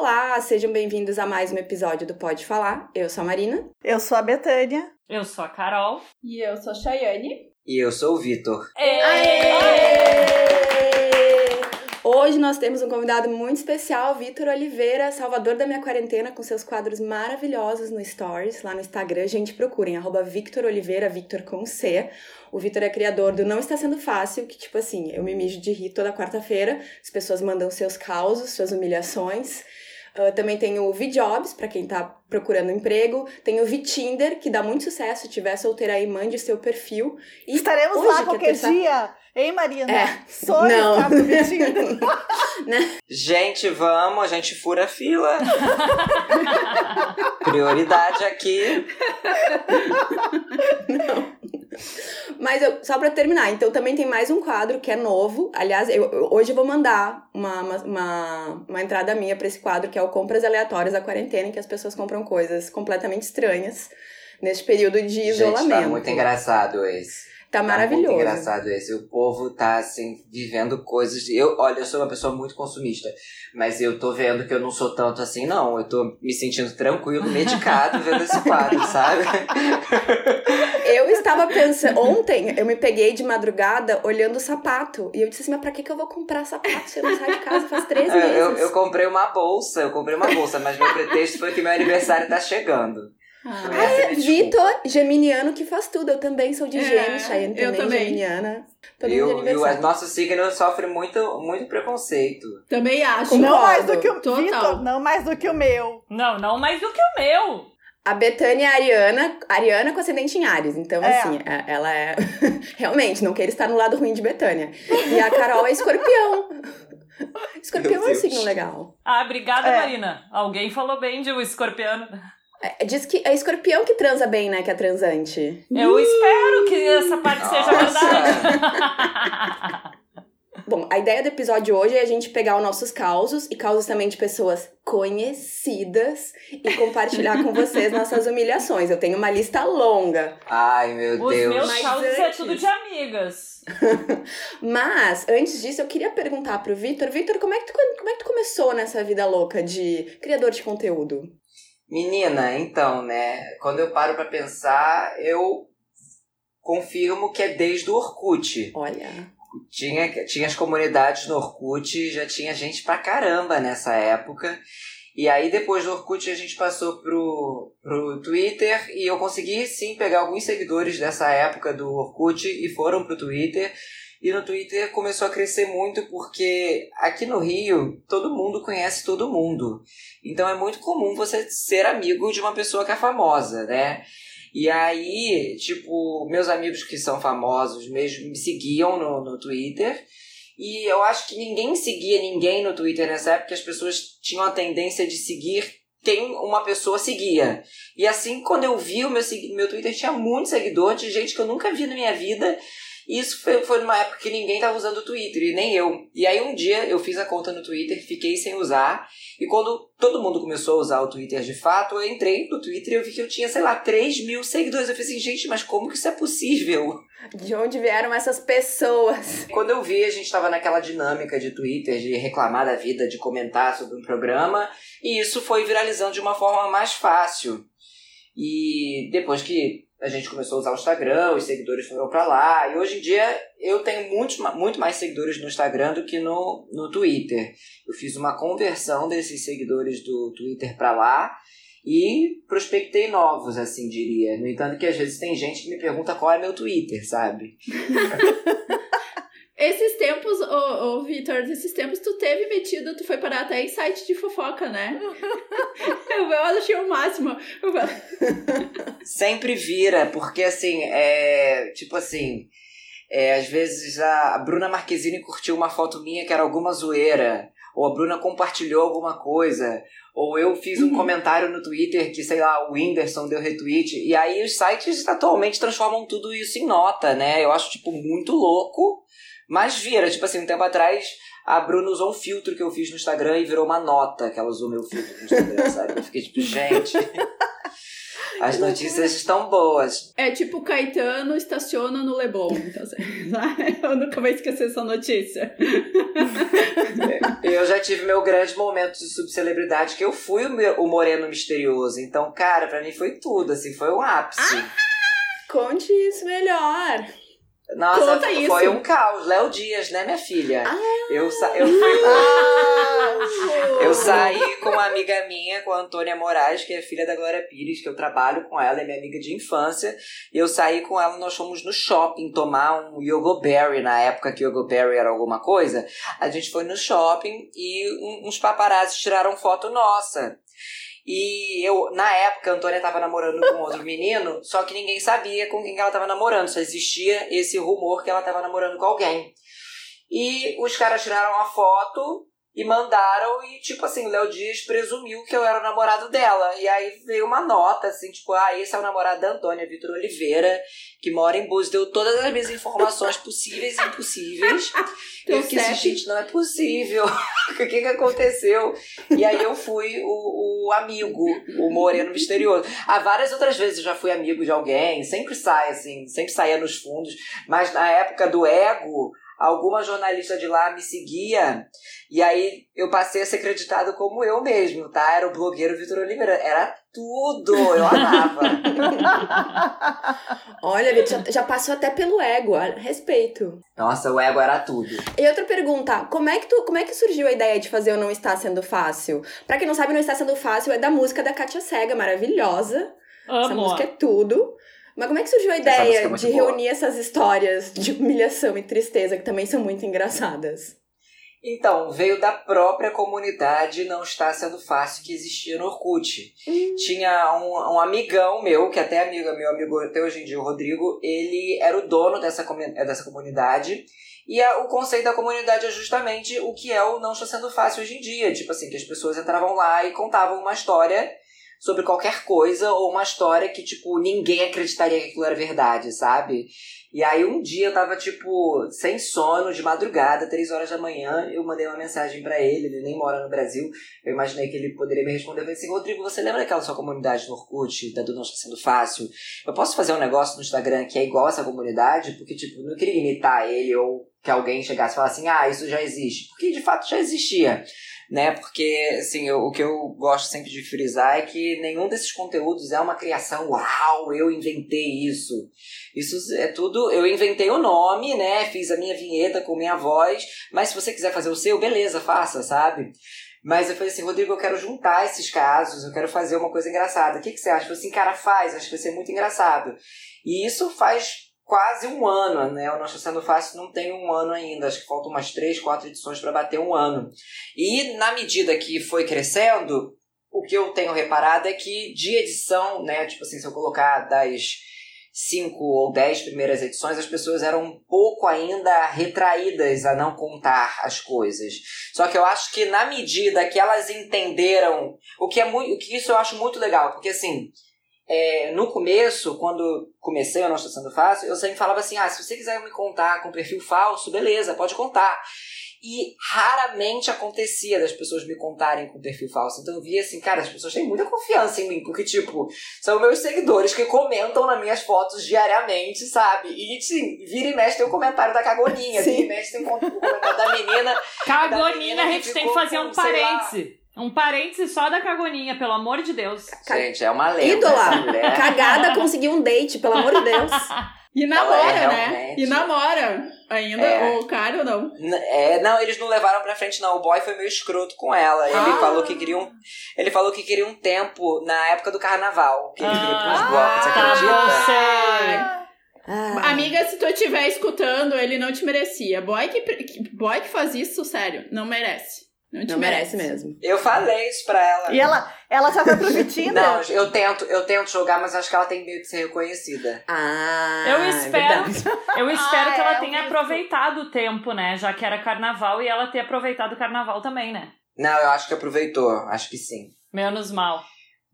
Olá, sejam bem-vindos a mais um episódio do Pode Falar. Eu sou a Marina. Eu sou a Betânia. Eu sou a Carol. E eu sou a Chayane. E eu sou o Vitor. Hoje nós temos um convidado muito especial, Vitor Oliveira, salvador da minha quarentena, com seus quadros maravilhosos no Stories, lá no Instagram. Gente, procurem, arroba Victor Oliveira, Victor com C. O Vitor é criador do Não Está Sendo Fácil, que, tipo assim, eu me mijo de rir toda quarta-feira. As pessoas mandam seus causos, suas humilhações. Uh, também tem o VJobs, para quem tá procurando emprego. Tem o VTinder, que dá muito sucesso. Se tiver solteira aí, mande seu perfil. E Estaremos lá é qualquer é terça... dia. Hein, Marina? É. Sonho não. né? Gente, vamos, a gente fura a fila. Prioridade aqui. Não. Mas eu, só para terminar, então também tem mais um quadro que é novo. Aliás, eu, eu hoje eu vou mandar uma, uma, uma, entrada minha para esse quadro, que é o Compras Aleatórias da Quarentena, em que as pessoas compram coisas completamente estranhas neste período de Gente, isolamento. Tá muito engraçado esse. Tá maravilhoso. Tá muito engraçado esse. O povo tá, assim, vivendo coisas. Eu, olha, eu sou uma pessoa muito consumista. Mas eu tô vendo que eu não sou tanto assim, não. Eu tô me sentindo tranquilo, medicado, vendo esse quadro, sabe? Eu estava pensando. Ontem eu me peguei de madrugada olhando o sapato. E eu disse assim: mas pra que, que eu vou comprar sapato se eu não saio de casa faz três meses? Eu, eu comprei uma bolsa, eu comprei uma bolsa, mas meu pretexto foi que meu aniversário tá chegando. Ah, é, Vitor, geminiano que faz tudo. Eu também sou de é, gêmeos, Chayane também, eu também geminiana. Todo e o, e o nosso signo sofre muito, muito preconceito. Também acho. Não mais do que o Total. Vitor, não mais do que o meu. Não, não mais do que o meu. A Betânia é a Ariana, Ariana com ascendente em Ares. Então, é. assim, é, ela é. Realmente, não queira estar no lado ruim de Betânia. E a Carol é escorpião. Escorpião é um signo legal. Ah, obrigada, é. Marina. Alguém falou bem de o escorpião. É, diz que é escorpião que transa bem, né? Que é transante. Eu uh! espero que essa parte Nossa. seja verdade. Bom, a ideia do episódio hoje é a gente pegar os nossos causos e causos também de pessoas conhecidas e compartilhar com vocês nossas humilhações. Eu tenho uma lista longa. Ai, meu Os Deus. Os meus causos é antes... é tudo de amigas. Mas, antes disso, eu queria perguntar pro Vitor. Vitor, como, é que tu, como é que tu começou nessa vida louca de criador de conteúdo? Menina, então, né? Quando eu paro para pensar, eu confirmo que é desde o Orkut. Olha. Tinha, tinha as comunidades no Orkut, já tinha gente pra caramba nessa época. E aí, depois do Orkut, a gente passou pro, pro Twitter e eu consegui sim pegar alguns seguidores dessa época do Orkut e foram pro Twitter. E no Twitter começou a crescer muito porque aqui no Rio todo mundo conhece todo mundo. Então é muito comum você ser amigo de uma pessoa que é famosa, né? E aí, tipo, meus amigos que são famosos mesmo me seguiam no, no Twitter. E eu acho que ninguém seguia ninguém no Twitter nessa época, as pessoas tinham a tendência de seguir quem uma pessoa seguia. E assim, quando eu vi o meu, meu Twitter, tinha muito seguidor de gente que eu nunca vi na minha vida. E isso foi, foi numa época que ninguém tava usando o Twitter, e nem eu. E aí um dia eu fiz a conta no Twitter, fiquei sem usar, e quando todo mundo começou a usar o Twitter de fato, eu entrei no Twitter e eu vi que eu tinha, sei lá, 3 mil seguidores. Eu falei assim, gente, mas como que isso é possível? De onde vieram essas pessoas? Quando eu vi, a gente tava naquela dinâmica de Twitter, de reclamar da vida, de comentar sobre um programa, e isso foi viralizando de uma forma mais fácil. E depois que a gente começou a usar o Instagram, os seguidores foram para lá. E hoje em dia eu tenho muito, muito mais seguidores no Instagram do que no, no Twitter. Eu fiz uma conversão desses seguidores do Twitter para lá e prospectei novos, assim diria. No entanto, que às vezes tem gente que me pergunta qual é meu Twitter, sabe? Esses tempos, ô, ô Vitor, esses tempos tu teve metido, tu foi parar até em site de fofoca, né? eu, eu achei o máximo. Sempre vira, porque assim, é. Tipo assim. É, às vezes a Bruna Marquezine curtiu uma foto minha que era alguma zoeira, ou a Bruna compartilhou alguma coisa, ou eu fiz um uhum. comentário no Twitter que, sei lá, o Whindersson deu retweet, e aí os sites atualmente transformam tudo isso em nota, né? Eu acho, tipo, muito louco, mas vira, tipo assim, um tempo atrás, a Bruna usou um filtro que eu fiz no Instagram e virou uma nota que ela usou meu filtro no Instagram, sabe? Eu fiquei tipo, gente. As notícias estão boas. É tipo Caetano estaciona no Leblon. Então, eu nunca vou esquecer essa notícia. Eu já tive meu grande momento de subcelebridade, que eu fui o, meu, o moreno misterioso. Então, cara, pra mim foi tudo, assim, foi um ápice. Ah, conte isso melhor. Nossa, Conta foi isso. um caos. Léo Dias, né, minha filha? Ah, eu, sa eu fui. Ah, eu saí com uma amiga minha, com a Antônia Moraes, que é filha da Glória Pires, que eu trabalho com ela, é minha amiga de infância. E eu saí com ela, nós fomos no shopping tomar um Yogoberry, na época que Yogoberry era alguma coisa. A gente foi no shopping e uns paparazzi tiraram foto nossa. E eu, na época, a Antônia tava namorando com outro menino, só que ninguém sabia com quem ela tava namorando, só existia esse rumor que ela tava namorando com alguém. E os caras tiraram a foto e mandaram, e tipo assim, o Léo Dias presumiu que eu era o namorado dela. E aí veio uma nota, assim, tipo, ah, esse é o namorado da Antônia, Vitor Oliveira, que mora em Búzios, deu todas as minhas informações possíveis e impossíveis. eu fiquei assim, gente, não é possível. o que que aconteceu? E aí eu fui o, o amigo, o moreno misterioso. Há várias outras vezes eu já fui amigo de alguém, sempre sai, assim, sempre saía nos fundos. Mas na época do ego alguma jornalista de lá me seguia e aí eu passei a ser acreditado como eu mesmo, tá? Era o blogueiro Vitor Oliveira. Era tudo, eu amava. Olha, Vitor, já, já, passou até pelo ego, respeito. Nossa, o ego era tudo. E outra pergunta, como é que tu, como é que surgiu a ideia de fazer o Não Está Sendo Fácil? Pra quem não sabe, Não Está Sendo Fácil é da música da Kátia Cega, maravilhosa. Amo. Essa música é tudo. Mas como é que surgiu a ideia é de boa. reunir essas histórias de humilhação e tristeza, que também são muito engraçadas? Então, veio da própria comunidade Não Está Sendo Fácil que existia no Orkut. Hum. Tinha um, um, amigão meu, que até é amigo, meu amigo até hoje em dia, o Rodrigo, ele era o dono dessa, dessa comunidade. E a, o conceito da comunidade é justamente o que é o Não Está Sendo Fácil hoje em dia. Tipo assim, que as pessoas entravam lá e contavam uma história sobre qualquer coisa ou uma história que, tipo, ninguém acreditaria que aquilo era verdade, sabe? E aí um dia eu tava, tipo, sem sono, de madrugada, três horas da manhã, eu mandei uma mensagem para ele, ele nem mora no Brasil, eu imaginei que ele poderia me responder, eu falei assim, Rodrigo, você lembra daquela sua comunidade no Orkut, da do Não Está Sendo Fácil? Eu posso fazer um negócio no Instagram que é igual essa comunidade? Porque, tipo, não queria imitar ele ou que alguém chegasse e falasse assim, ah, isso já existe. Porque, de fato, já existia né? Porque, assim, eu, o que eu gosto sempre de frisar é que nenhum desses conteúdos é uma criação, uau, eu inventei isso. Isso é tudo, eu inventei o nome, né? Fiz a minha vinheta com minha voz, mas se você quiser fazer o seu, beleza, faça, sabe? Mas eu falei assim, Rodrigo, eu quero juntar esses casos, eu quero fazer uma coisa engraçada. O que, que você acha? Eu falei assim, cara, faz, acho que vai ser muito engraçado. E isso faz quase um ano, né? O Não Sendo Fácil não tem um ano ainda, acho que faltam umas três, quatro edições para bater um ano. E na medida que foi crescendo, o que eu tenho reparado é que de edição, né? Tipo assim, se eu colocar das cinco ou dez primeiras edições, as pessoas eram um pouco ainda retraídas a não contar as coisas. Só que eu acho que na medida que elas entenderam, o que é muito, o que isso eu acho muito legal, porque assim, é, no começo, quando comecei a Não Está Sendo Fácil, eu sempre falava assim, ah, se você quiser me contar com perfil falso, beleza, pode contar. E raramente acontecia das pessoas me contarem com perfil falso. Então eu via assim, cara, as pessoas têm muita confiança em mim, porque, tipo, são meus seguidores que comentam nas minhas fotos diariamente, sabe? E, assim, vira e mexe tem o um comentário da cagoninha, vira e mexe tem o um comentário da menina. Cagoninha, da menina a gente tem que fazer um parêntese. Um parêntese só da cagoninha, pelo amor de Deus. Gente, é uma lenda. Ídola! Cagada conseguiu um date, pelo amor de Deus. E namora, é, né? E namora ainda, é. o cara ou não? É, não, eles não levaram pra frente, não. O boy foi meio escroto com ela. Ele ah. falou que queria um. Ele falou que queria um tempo na época do carnaval. Que ele ah. queria pros blocos, você tá acredita? Ah. Amiga, se tu estiver escutando, ele não te merecia. Boy que, boy que faz isso, sério, não merece. Não, não merece. mesmo. Eu falei isso pra ela. E ela, ela já foi pro Vitinho? não, eu tento, eu tento jogar, mas acho que ela tem medo de ser reconhecida. Ah, eu espero, é eu espero ah, que ela é, tenha aproveitado o tempo, né? Já que era carnaval e ela ter aproveitado o carnaval também, né? Não, eu acho que aproveitou, acho que sim. Menos mal.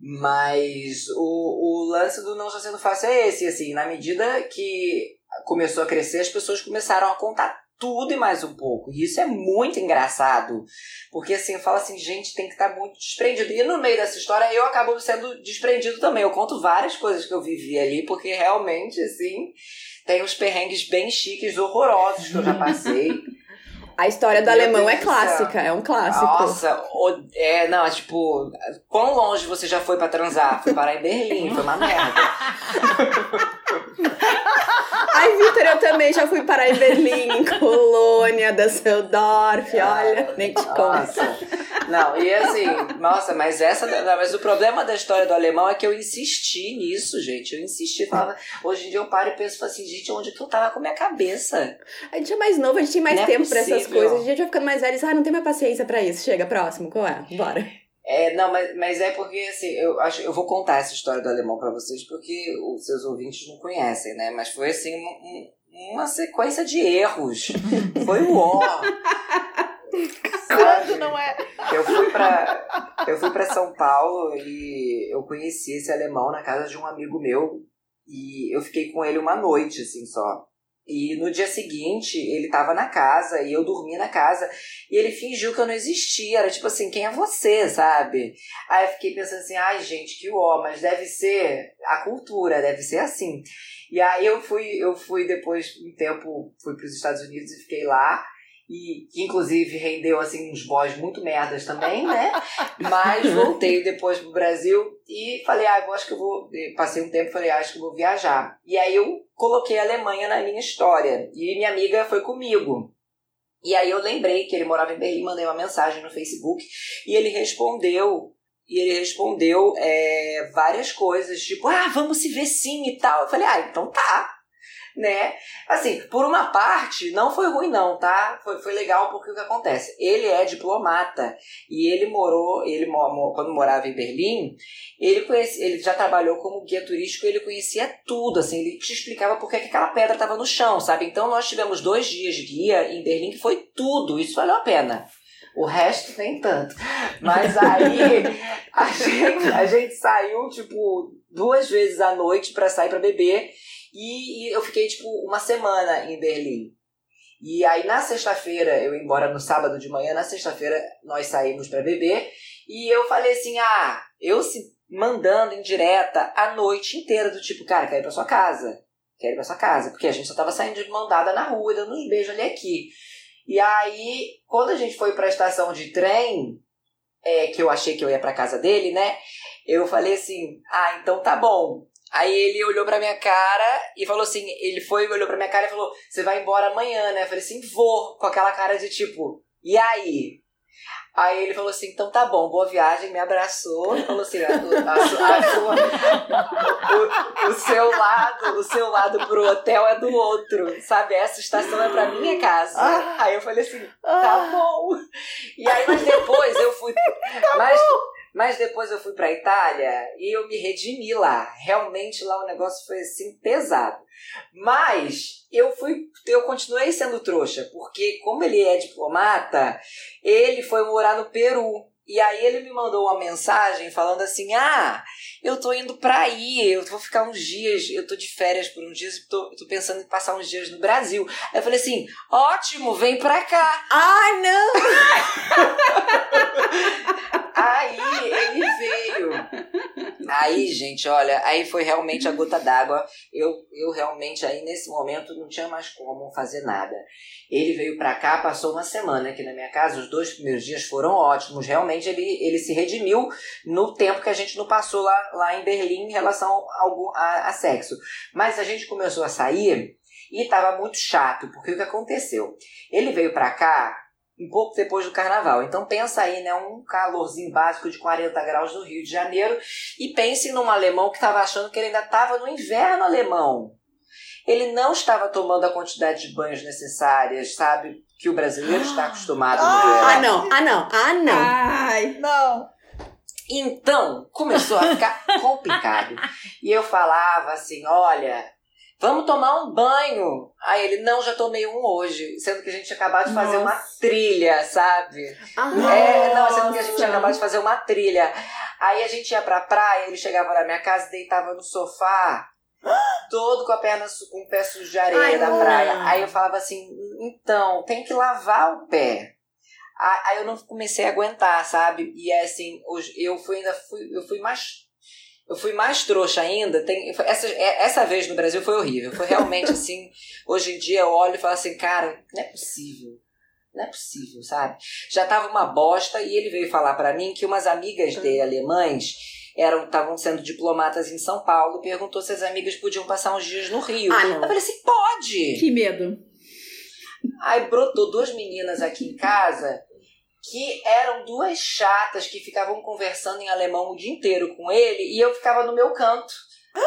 Mas o, o lance do não está sendo fácil é esse, assim, na medida que começou a crescer, as pessoas começaram a contar tudo e mais um pouco. E isso é muito engraçado. Porque assim, eu falo assim, gente, tem que estar muito desprendido. E no meio dessa história eu acabo sendo desprendido também. Eu conto várias coisas que eu vivi ali, porque realmente, assim, tem uns perrengues bem chiques, horrorosos que eu já passei. A história do Meu alemão Deus é clássica, é um clássico. Nossa, é, não, é tipo, quão longe você já foi pra transar? Fui parar em Berlim, foi uma merda. Ai, Vitor, eu também já fui parar em Berlim, em Colônia, Düsseldorf, olha, nem te conto. Nossa. Não, e assim, nossa, mas essa. mas o problema da história do alemão é que eu insisti nisso, gente. Eu insisti, falava. Hoje em dia eu paro e penso assim, gente, onde que eu tava com a minha cabeça? A gente é mais novo, a gente tem mais Não é tempo pra essas possível. coisas. A gente vai ficando mais velho e diz, ah, não tem mais paciência pra isso. Chega, próximo, qual é? Bora. É, não, mas, mas é porque assim, eu acho, eu vou contar essa história do alemão pra vocês porque os seus ouvintes não conhecem, né? Mas foi assim um- um- uma sequência de erros. Foi o ó. Quando não é? Eu fui pra eu fui para São Paulo e eu conheci esse alemão na casa de um amigo meu e eu fiquei com ele uma noite assim só. E no dia seguinte, ele tava na casa e eu dormi na casa. E ele fingiu que eu não existia. Era tipo assim, quem é você, sabe? Aí eu fiquei pensando assim, ai gente, que ó, mas deve ser a cultura, deve ser assim. E aí eu fui, eu fui depois, um tempo, fui para os Estados Unidos e fiquei lá. E que inclusive rendeu assim uns boys muito merdas também, né? Mas voltei depois pro Brasil e falei, ah, eu acho que eu vou. Passei um tempo falei, ah, acho que eu vou viajar. E aí eu coloquei a Alemanha na minha história. E minha amiga foi comigo. E aí eu lembrei que ele morava em Berlim, mandei uma mensagem no Facebook e ele respondeu. E ele respondeu é, várias coisas, tipo, ah, vamos se ver sim e tal. Eu falei, ah, então tá. Né? Assim, por uma parte, não foi ruim, não, tá? Foi, foi legal porque o que acontece? Ele é diplomata e ele morou, ele quando morava em Berlim, ele, conhece, ele já trabalhou como guia turístico, ele conhecia tudo, assim, ele te explicava por que que aquela pedra estava no chão, sabe? Então nós tivemos dois dias de guia em Berlim que foi tudo, isso valeu a pena. O resto nem tanto. Mas aí a gente, a gente saiu, tipo, duas vezes à noite pra sair pra beber. E, e eu fiquei, tipo, uma semana em Berlim. E aí na sexta-feira, eu ia embora no sábado de manhã, na sexta-feira nós saímos pra beber. E eu falei assim: ah, eu se mandando em direta a noite inteira, do tipo, cara, quero ir pra sua casa. Quero ir pra sua casa. Porque a gente só tava saindo de mão dada na rua, dando uns beijos ali aqui. E aí, quando a gente foi pra estação de trem, é, que eu achei que eu ia pra casa dele, né? Eu falei assim: ah, então tá bom. Aí ele olhou pra minha cara e falou assim: ele foi, olhou pra minha cara e falou: Você vai embora amanhã, né? Eu falei assim: Vou, com aquela cara de tipo, e aí? Aí ele falou assim: Então tá bom, boa viagem, me abraçou e falou assim: a, a sua- a sua- o, o seu lado, o seu lado pro hotel é do outro, sabe? Essa estação é pra minha casa. Ah. Aí eu falei assim: Tá bom. E aí, mas depois eu fui. mas, mas depois eu fui pra Itália e eu me redimi lá. Realmente lá o negócio foi assim pesado. Mas eu fui, eu continuei sendo trouxa, porque como ele é diplomata, ele foi morar no Peru. E aí ele me mandou uma mensagem falando assim: "Ah, eu tô indo pra aí, eu vou ficar uns dias, eu tô de férias por uns dias, tô, tô pensando em passar uns dias no Brasil". Aí eu falei assim: "Ótimo, vem pra cá". Ai, não! Aí ele veio. Aí, gente, olha, aí foi realmente a gota d'água. Eu, eu realmente aí nesse momento não tinha mais como fazer nada. Ele veio pra cá, passou uma semana aqui na minha casa. Os dois primeiros dias foram ótimos. Realmente ele, ele se redimiu no tempo que a gente não passou lá, lá em Berlim em relação ao, a, a sexo. Mas a gente começou a sair e tava muito chato, porque o que aconteceu? Ele veio pra cá um pouco depois do carnaval. Então pensa aí, né, um calorzinho básico de 40 graus no Rio de Janeiro e pense num alemão que estava achando que ele ainda estava no inverno alemão. Ele não estava tomando a quantidade de banhos necessárias, sabe? Que o brasileiro está acostumado no verão. Ah, não, ah, não, ah, não. Ai, Não. Então, começou a ficar complicado. E eu falava assim: olha, vamos tomar um banho. Aí ele, não, já tomei um hoje. Sendo que a gente tinha acabado de fazer uma Nossa. trilha, sabe? Ah, É, não, sendo que a gente acabado de fazer uma trilha. Aí a gente ia pra praia, ele chegava na minha casa, deitava no sofá. todo com a perna com o pé sujo de areia Ai, da não. praia. Aí eu falava assim, então, tem que lavar o pé. Aí eu não comecei a aguentar, sabe? E é assim, hoje eu fui ainda fui, eu fui mais eu fui mais trouxa ainda. Tem, essa, é- essa vez no Brasil foi horrível. Foi realmente assim. Hoje em dia eu olho e falo assim, cara, não é possível. Não é possível, sabe? Já tava uma bosta e ele veio falar pra mim que umas amigas dele alemães eram estavam sendo diplomatas em São Paulo. Perguntou se as amigas podiam passar uns dias no Rio. Ah, Eu não. falei assim, pode! Que medo. Aí brotou duas meninas aqui em casa que eram duas chatas que ficavam conversando em alemão o dia inteiro com ele e eu ficava no meu canto.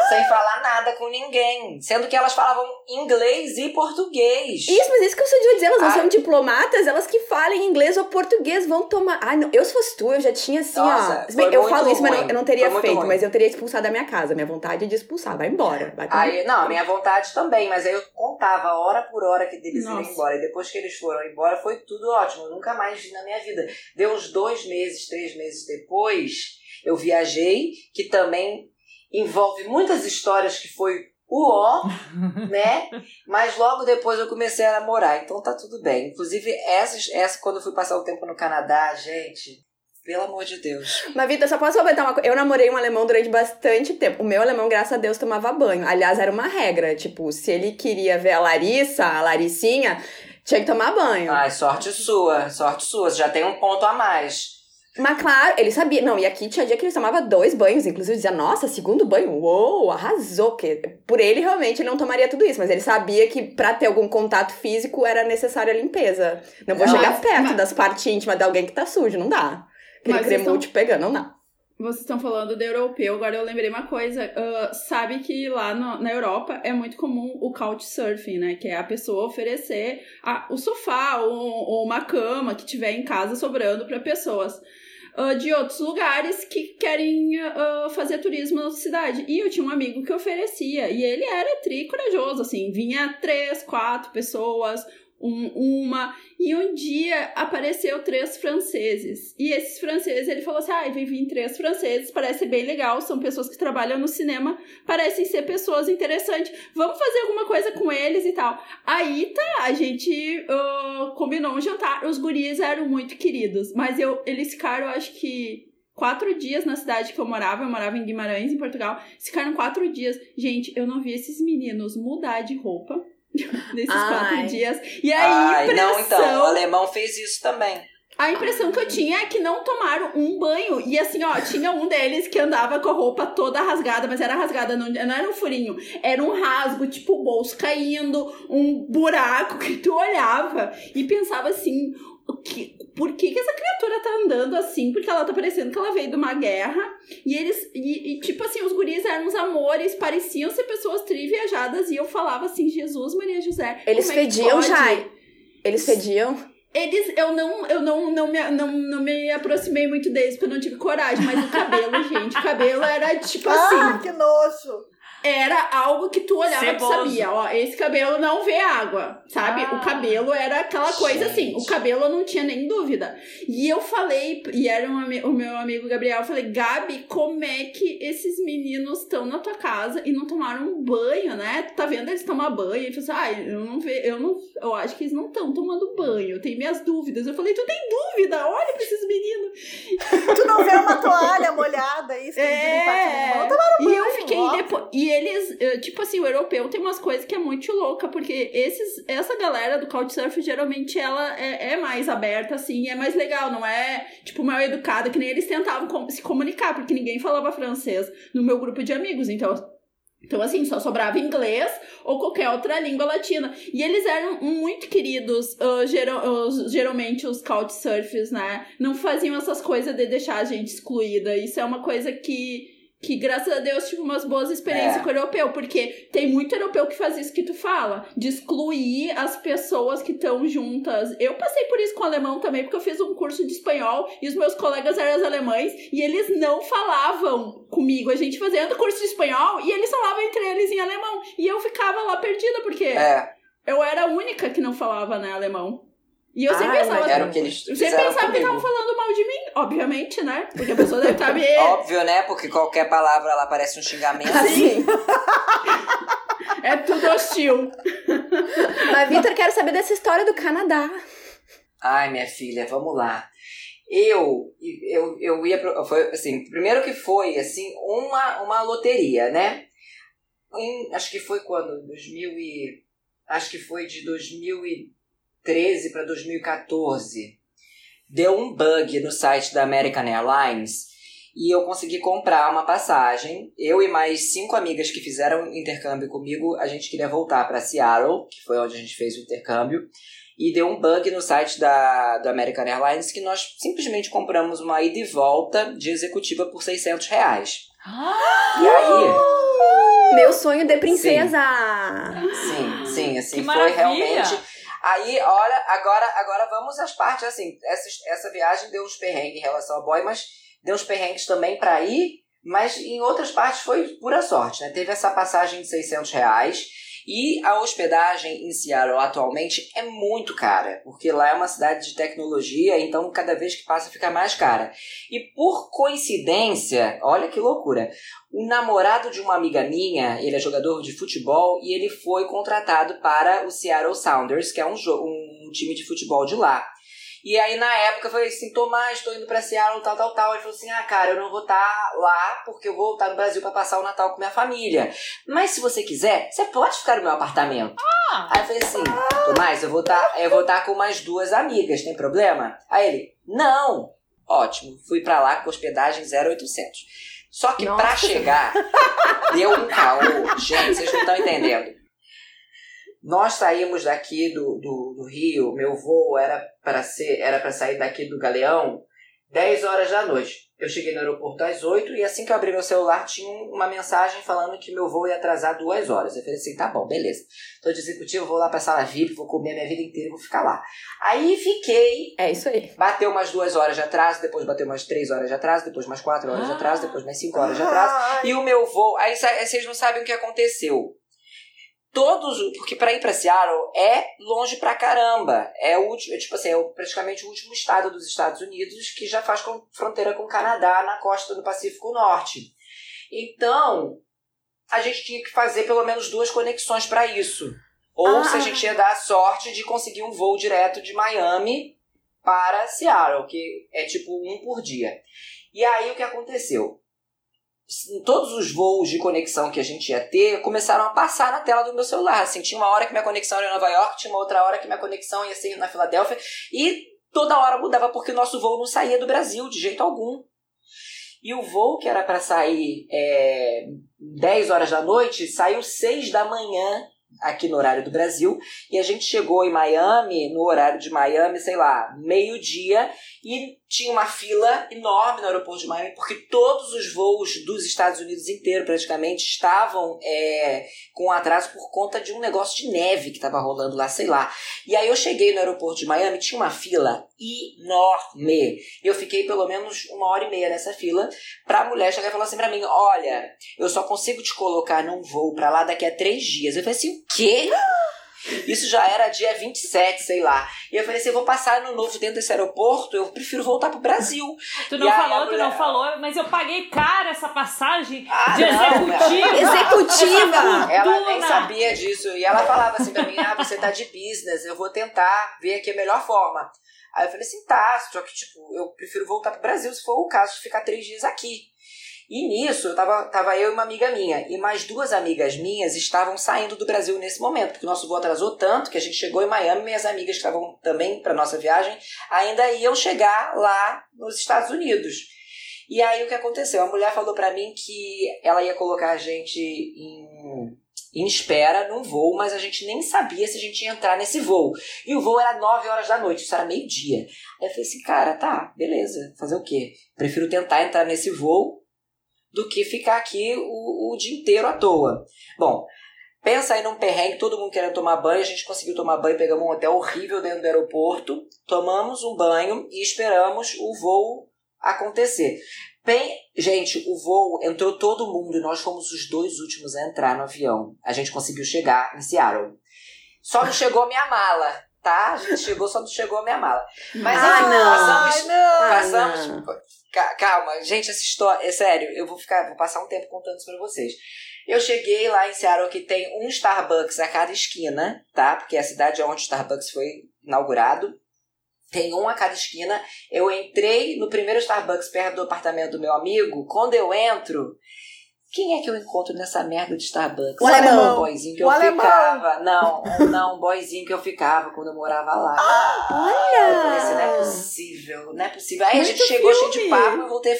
Sem falar nada com ninguém. Sendo que elas falavam inglês e português. Isso, mas isso que eu sou de dizer, elas não são diplomatas, elas que falem inglês ou português vão tomar. Ai, não, eu se fosse tu, eu já tinha assim, Nossa, ó. Bem, eu falo isso, mas ruim, não- eu não teria feito, ruim. mas eu teria expulsado da minha casa. Minha vontade é de expulsar, vai embora. Vai Aí, não, a minha vontade também, mas aí eu contava hora por hora que eles iam embora. E depois que eles foram embora, foi tudo ótimo. Eu nunca mais vi na minha vida. Deu uns dois meses, três meses depois, eu viajei, que também envolve muitas histórias que foi o ó, né? Mas logo depois eu comecei a namorar, então tá tudo bem. Inclusive, essa, essa quando eu fui passar o tempo no Canadá, gente, pelo amor de Deus. Mas, Vitor, só posso comentar uma coisa. Eu namorei um alemão durante bastante tempo. O meu alemão, graças a Deus, tomava banho. Aliás, era uma regra. Tipo, se ele queria ver a Larissa, a Laricinha, tinha que tomar banho. Ai, sorte sua, sorte sua, você já tem um ponto a mais. Mas claro, ele sabia. Não, e aqui tinha dia que ele tomava dois banhos, inclusive dizia, nossa, segundo banho, uou, arrasou. Que por ele, realmente, ele não tomaria tudo isso, mas ele sabia que pra ter algum contato físico era necessária a limpeza. Não vou Não, chegar perto mas- das partes íntimas de alguém que tá sujo, não dá. Aquele cremute pegando, não dá. Vocês estão falando do europeu, agora eu lembrei uma coisa. ah, sabe que lá no- na Europa é muito comum o couchsurfing, né? Que é a pessoa oferecer a- o sofá ou, ou uma cama que tiver em casa sobrando para pessoas ah, de outros lugares que querem ah, fazer turismo na cidade. E eu tinha um amigo que oferecia, e ele era tri corajoso, assim, vinha três, quatro pessoas, um- uma, e um dia apareceu três franceses. E esses franceses, ele falou assim: ah, vem vir três franceses, parece bem legal, são pessoas que trabalham no cinema, parecem ser pessoas interessantes. Vamos fazer alguma coisa com eles e tal. Aí tá, a gente ah, combinou um jantar. Os guris eram muito queridos, mas eu, eles ficaram, acho que. Quatro dias na cidade que eu morava, eu morava em Guimarães, em Portugal. Ficaram quatro dias. Gente, eu não vi esses meninos mudar de roupa nesses Ai. quatro dias. E a Ai, impressão. não, então, o alemão fez isso também. A impressão que eu tinha é que não tomaram um banho. E assim, ó, tinha um deles que andava com a roupa toda rasgada, mas era rasgada, não, não era um furinho. Era um rasgo, tipo o bolso caindo, um buraco que tu olhava e pensava assim. O que, por que, que essa criatura tá andando assim? Porque ela tá parecendo que ela veio de uma guerra. E eles. E, e, tipo assim, os guris eram uns amores, pareciam ser pessoas triviajadas. E eu falava assim: Jesus, Maria José. Eles como é? Jai. Eles fediam. Eles, eu não, eu não, não, me, não, não me aproximei muito deles, porque eu não tive coragem, mas o cabelo, gente, o cabelo era tipo assim, Ah, que nojo! Era algo que tu olhava e sabia, ó, esse cabelo não vê água, sabe? Ah. o cabelo era aquela coisa assim, o Gente. cabelo eu não tinha nem dúvida. E eu falei, e era um, o meu amigo Gabriel, eu falei, Gabi, como é que esses meninos estão na tua casa e não tomaram um banho, né? Tu tá vendo eles tomar banho? E falou assim, ah, eu não ve, eu não, eu acho que eles não estão tomando banho, eu tenho minhas dúvidas. Eu falei, tu tem dúvida? Olha pra esses meninos. Tu não vê uma toalha molhada aí, É. mão? Tomaram E eu banho, fiquei depois. E eles, eh, tipo assim, o europeu tem umas coisas que é muito louca, porque esses, essa galera do Couchsurf, geralmente, ela é, é mais aberta, assim, é mais legal, não é, tipo, mal educada, que nem eles tentavam se comunicar, porque ninguém falava francês no meu grupo de amigos, então. Então, assim, só sobrava inglês ou qualquer outra língua latina. E eles eram muito queridos, os- geralmente os couchsurfers, né? Não faziam essas coisas de deixar a gente excluída. Isso é uma coisa que, que graças a Deus, tive umas boas experiências É. com o europeu. Porque tem muito europeu que faz isso que tu fala, de excluir as pessoas que estão juntas. Eu passei por isso com o alemão também, porque eu fiz um curso de espanhol e os meus colegas eram alemães e eles não falavam comigo. A gente fazendo curso de espanhol e eles falavam entre eles em alemão. E eu ficava lá perdida, porque É, eu era a única que não falava, né, alemão. E eu sempre Ai, pensava. era o que eles sempre pensava que estavam comigo. falando mal de mim, obviamente, né? Porque a pessoa deve estar me. Óbvio, né? Porque qualquer palavra lá parece um xingamento. Assim. É tudo hostil. Mas, Vitor, quero saber dessa história do Canadá. Ai, minha filha, vamos lá. Eu, eu, eu ia pro, foi assim, primeiro que foi assim uma, uma loteria, né? Em, acho que foi quando 2000 e acho que foi de 2013 para 2014. Deu um bug no site da American Airlines e eu consegui comprar uma passagem. Eu e mais cinco amigas que fizeram intercâmbio comigo, a gente queria voltar para Seattle, que foi onde a gente fez o intercâmbio. E deu um bug no site da, da American Airlines que nós simplesmente compramos uma ida e volta de executiva por 600 reais. e aí. Meu sonho de princesa! Sim, sim, assim, Que foi maravilha! realmente. Aí, olha, agora, agora vamos às partes, assim, essa, essa viagem deu uns perrengues em relação ao boy, mas deu uns perrengues também para ir, mas em outras partes foi pura sorte, né? Teve essa passagem de 600 reais e a hospedagem em Seattle atualmente é muito cara, porque lá é uma cidade de tecnologia, então cada vez que passa fica mais cara. E por coincidência, olha que loucura, o namorado de uma amiga minha, ele é jogador de futebol e ele foi contratado para o Seattle Sounders, que é um, um time de futebol de lá. E aí, na época, eu falei assim, Tomás, tô indo pra Seattle, tal, tal, tal. Ele falou assim, ah, cara, eu não vou estar lá porque eu vou estar no Brasil pra passar o Natal com minha família. Mas se você quiser, você pode ficar no meu apartamento. Ah. Aí eu falei assim, Tomás, eu vou estar vou estar com mais duas amigas, tem problema? Aí ele, não. Ótimo, fui pra lá com hospedagem 0800. Só que pra Nossa. chegar, deu um caô. Gente, vocês não estão entendendo. Nós saímos daqui do, do, do Rio, meu voo era para ser, era para sair daqui do Galeão 10 horas da noite. Eu cheguei no aeroporto às 8 e assim que eu abri meu celular tinha uma mensagem falando que meu voo ia atrasar duas horas. Eu falei assim, tá bom, beleza. Tô de executivo, vou lá pra sala VIP, vou comer a minha vida inteira e vou ficar lá. Aí fiquei É isso aí. Bateu umas duas hoas de atraso, depois bateu umas três horas de atraso, depois mais quatro horas de Ah. atraso, depois mais cinco horas de atraso. E o meu voo. Aí vocês não sabem o que aconteceu. Todos. Porque pra ir pra Seattle é longe pra caramba. É o último. é tipo assim, é praticamente o último estado dos Estados Unidos que já faz com- fronteira com o Canadá na costa do Pacífico Norte. Então, a gente tinha que fazer pelo menos duas conexões pra isso. Ou Ah. se a gente ia dar a sorte de conseguir um voo direto de Miami para Seattle, que é tipo um por dia. E aí o que aconteceu? Todos os voos de conexão que a gente ia ter começaram a passar na tela do meu celular. Assim, tinha uma hora que minha conexão era em Nova York, tinha uma outra hora que minha conexão ia ser na Filadélfia, e toda hora mudava porque o nosso voo não saía do Brasil de jeito algum. E o voo que era para sair é, 10 horas da noite saiu 6 da manhã aqui no horário do Brasil. E a gente chegou em Miami, no horário de Miami, sei lá, meio-dia, e tinha uma fila enorme no aeroporto de Miami, porque todos os voos dos Estados Unidos inteiro, praticamente, estavam é, com atraso por conta de um negócio de neve que estava rolando lá, sei lá. E aí eu cheguei no aeroporto de Miami, tinha uma fila enorme. Eu fiquei pelo menos uma hora e meia nessa fila pra mulher chegar e falar assim pra mim: olha, eu só consigo te colocar num voo pra lá daqui a três dias. Eu falei assim: o quê? Isso já era dia 27, sei lá. E eu falei assim: eu vou passar ano novo dentro desse aeroporto, eu prefiro voltar pro Brasil. Tu E não a falou, tu mulher- não falou, mas eu paguei cara essa passagem Ah, de não, executiva. Executiva! Ela nem sabia disso. E ela falava assim pra mim: ah, você tá de business, eu vou tentar ver aqui a melhor forma. Aí eu falei assim: tá, só que tipo, eu prefiro voltar pro Brasil se for o caso de ficar três dias aqui. E nisso, eu tava, tava eu e uma amiga minha. E mais duas amigas minhas estavam saindo do Brasil nesse momento, porque o nosso voo atrasou tanto que a gente chegou em Miami minhas amigas que estavam também pra nossa viagem ainda iam chegar lá nos Estados Unidos. E aí o que aconteceu? A mulher falou pra mim que ela ia colocar a gente em, em espera num voo, mas a gente nem sabia se a gente ia entrar nesse voo. E o voo era 9 horas da noite, isso era meio-dia. Aí eu falei assim, cara, tá, beleza, fazer o quê? Prefiro tentar entrar nesse voo do que ficar aqui o, o dia inteiro à toa. Bom, pensa aí num perrengue, todo mundo querendo tomar banho, a gente conseguiu tomar banho, pegamos um hotel horrível dentro do aeroporto, tomamos um banho e esperamos o voo acontecer. Bem, gente, o voo entrou todo mundo e nós fomos os dois últimos a entrar no avião. A gente conseguiu chegar em Seattle. Só não chegou minha mala. Tá? A gente chegou, só não chegou a minha mala. Mas Ah, enfim, não. passamos. Ai, não. passamos Ah, não. Ca- Calma, gente, essa história. É sério, eu vou ficar, vou passar um tempo contando isso pra vocês. Eu cheguei lá em Seattle que tem um Starbucks a cada esquina, tá? Porque é a cidade onde o Starbucks foi inaugurado. Tem um a cada esquina. Eu entrei no primeiro Starbucks perto do apartamento do meu amigo. Quando eu entro, quem é que eu encontro nessa merda de Starbucks? O alemão. Um boyzinho que O eu alemão. ficava. Não, não, um boyzinho que eu ficava quando eu morava lá. Eu falei assim, não é Olha! possível, não é possível. Aí a Muito gente chegou cheio filme. de papo e eu voltei. a-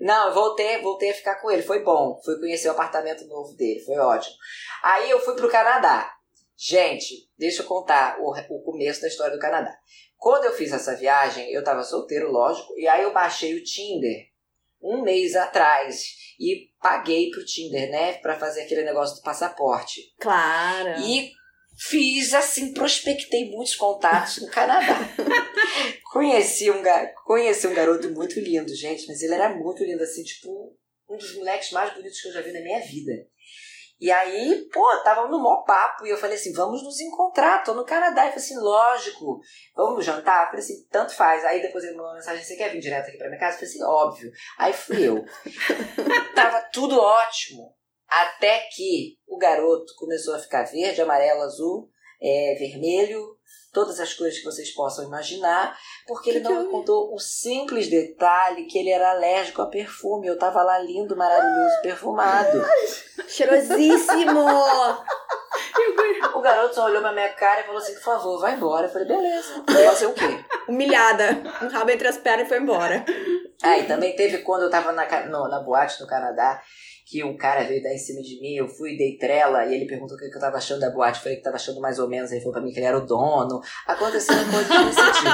Não, eu voltei, voltei a ficar com ele. Foi bom. Fui conhecer o apartamento novo dele. Foi ótimo. Aí eu fui pro Canadá. Gente, deixa eu contar o, o começo da história do Canadá. Quando eu fiz essa viagem, eu tava solteiro, lógico, e aí eu baixei o Tinder um mês atrás e paguei pro Tinder, né, Pra fazer aquele negócio do passaporte. Claro. E fiz assim, prospectei muitos contatos no Canadá. conheci, um ga- conheci um garoto muito lindo, gente, mas ele era muito lindo, assim, tipo, um dos moleques mais bonitos que eu já vi na minha vida. E aí, pô, tava no maior papo, e eu falei assim, vamos nos encontrar, tô no Canadá. E falei assim, lógico, vamos jantar? Eu falei assim, tanto faz. Aí depois ele mandou uma mensagem, você quer vir direto aqui pra minha casa? Eu falei assim, óbvio. Aí fui eu. tava tudo ótimo. Até que o garoto começou a ficar verde, amarelo, azul, é, vermelho, todas as coisas que vocês possam imaginar, porque ele Que não que me contou o simples detalhe que ele era alérgico a perfume. Eu tava lá lindo, maravilhoso, perfumado. Cheirosíssimo! O garoto só olhou pra minha cara e falou assim: por favor, vai embora. Eu falei, beleza. Vou fazer o quê? Humilhada. Um rabo entre as pernas e foi embora. Ah, e também teve quando eu tava na, no- na boate no Canadá, que um cara veio dar em cima de mim, eu fui, dei trela, e ele perguntou o que eu tava achando da boate. Eu falei que tava achando mais ou menos, aí ele falou pra mim que ele era o dono. Aconteceu uma coisa nesse sentido.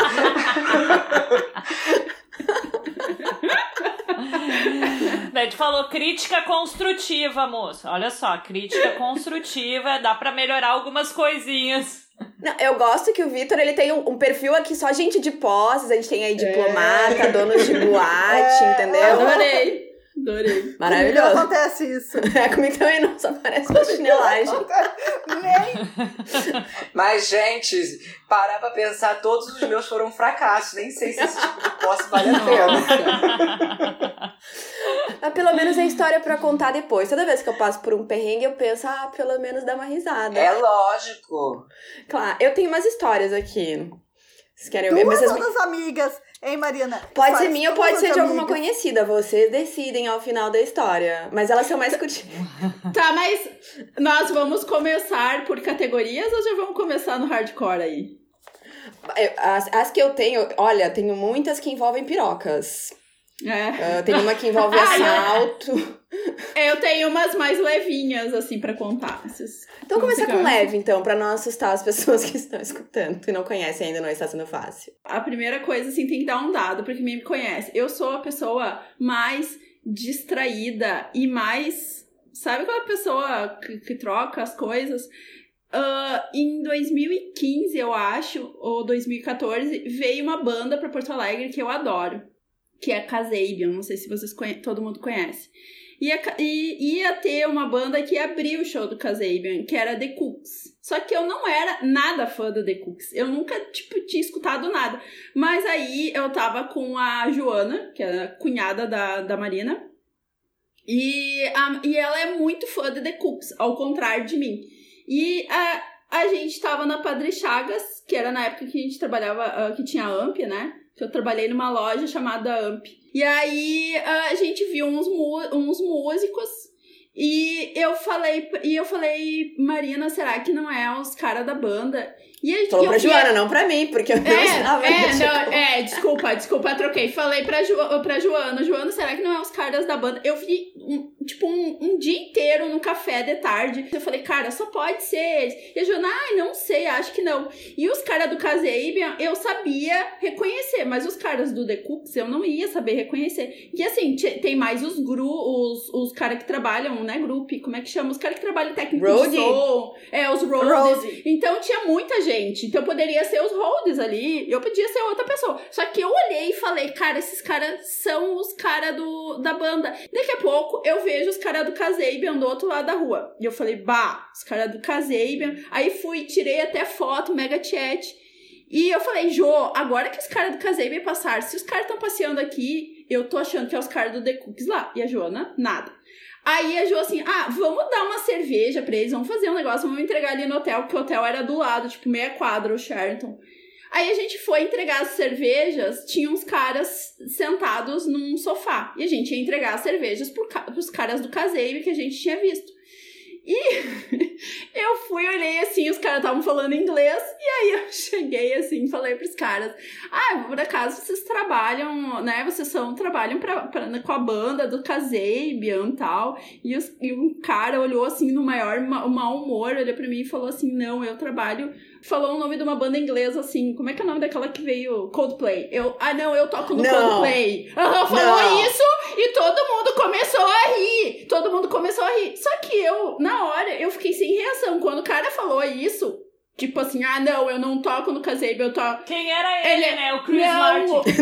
Daí tu falou crítica construtiva, moça. Olha só, crítica construtiva, dá pra melhorar algumas coisinhas. Não, eu gosto que o Vitor ele tem um, um perfil aqui só gente de posses, a gente tem aí diplomata, donos de boate, É, entendeu? Adorei. Adorei. Não Maravilhoso. acontece isso. É, comigo também não, só parece uma chinelagem. Nem Mas, gente, parar pra pensar, todos os meus foram fracassos. Nem sei se esse tipo de posse vale a pena. Mas pelo menos é história pra contar depois. Toda vez que eu passo por um perrengue, eu penso, ah, pelo menos dá uma risada. É lógico. Claro, eu tenho umas histórias aqui. Vocês querem ouvir? duas Mas as- amigas, hein, Marina? Pode ser minha ou pode ser de alguma conhecida. Vocês decidem ao final da história. Mas elas são mais curtidas. Tá, mas nós vamos começar por categorias ou já vamos começar no hardcore aí? As, as que eu tenho, olha, tenho muitas que envolvem pirocas. É. Ah, tem uma que envolve Ai, assalto. Eu tenho umas mais levinhas, assim, pra contar. Esses- Então Vamos começa com leve, então, pra não assustar as pessoas que estão escutando e não conhecem ainda, não está sendo fácil. A primeira coisa, assim, tem que dar um dado, porque quem me conhece. Eu sou a pessoa mais distraída e mais. Sabe qual é a pessoa que, que troca as coisas? Ah, em 2015, eu acho, ou 2014, veio uma banda pra Porto Alegre que eu adoro, que é a Kasabian. Não sei se vocês conhe todo mundo conhece. Ia, ia ter uma banda que abriu o show do Kasabian, que era The Cooks. Só que eu não era nada fã do The Cooks. Eu nunca, tipo, tinha escutado nada. Mas aí eu tava com a Joana, que é a cunhada da, da Marina. E, a, e ela é muito fã de The Cooks, ao contrário de mim. E a, a gente tava na Padre Chagas, que era na época que a gente trabalhava, ah, que tinha Amp, né? Que eu trabalhei numa loja chamada Amp. E aí a gente viu uns, uns músicos e eu falei, e eu falei, Marina, será que não é os caras da banda? E a, Falou e pra Joana, não pra mim, porque eu não estava é, é, nesse não, é, desculpa, desculpa, troquei. Falei pra, jo, pra Joana, Joana, será que não é os caras da banda? Eu vi, um, tipo, um, um dia inteiro no café de tarde. Eu falei, cara, só pode ser eles. E a Joana, ai, não sei, acho que não. E os caras do Kasabian, eu sabia reconhecer, mas os caras do The Cooks, eu não ia saber reconhecer. E assim, te- tem mais os gru, os, os caras que trabalham, né, grupo, como é que chama? Os caras que trabalham técnico Roadie? de som. É, os roadies. Roadie. Então tinha muita gente. Então poderia ser os holds ali, eu podia ser outra pessoa. Só que eu olhei e falei, cara, esses caras são os caras da banda. Daqui a pouco eu vejo os caras do Kazabian do outro lado da rua. E eu falei, bah, os caras do Kazabian. Aí fui, tirei até foto, mega chat. E eu falei, Jô, agora que os caras do Kazabian passaram, se os caras estão passeando aqui, eu tô achando que é os caras do The Cookies lá. E a Joana, nada. Aí a Jo assim, ah, vamos dar uma cerveja pra eles, vamos fazer um negócio, vamos entregar ali no hotel, porque o hotel era do lado, tipo, meia quadra, o Sheraton. Aí a gente foi entregar as cervejas, tinha uns caras sentados num sofá. E a gente ia entregar as cervejas pro, pros caras do caseiro que a gente tinha visto. E eu fui, olhei assim, os caras estavam falando inglês, e aí eu cheguei assim, falei pros caras: Ah, por acaso vocês trabalham, né? Vocês são, trabalham pra, pra com a banda do Kazabian e tal. E, os, e um cara olhou assim no maior ma, mau humor, olhou pra mim e falou assim: Não, eu trabalho falou o nome de uma banda inglesa assim. Como é que é o nome daquela que veio? Coldplay. Eu, ah, não, eu toco no não. Coldplay. Uhum, falou não. isso e todo mundo começou a rir. Todo mundo começou a rir. Só que eu, na hora, eu fiquei sem reação. Quando o cara falou isso, Tipo assim, ah, não, eu não toco no Casebe, eu toco. Quem era ele, ele né? O Chris não, Martin.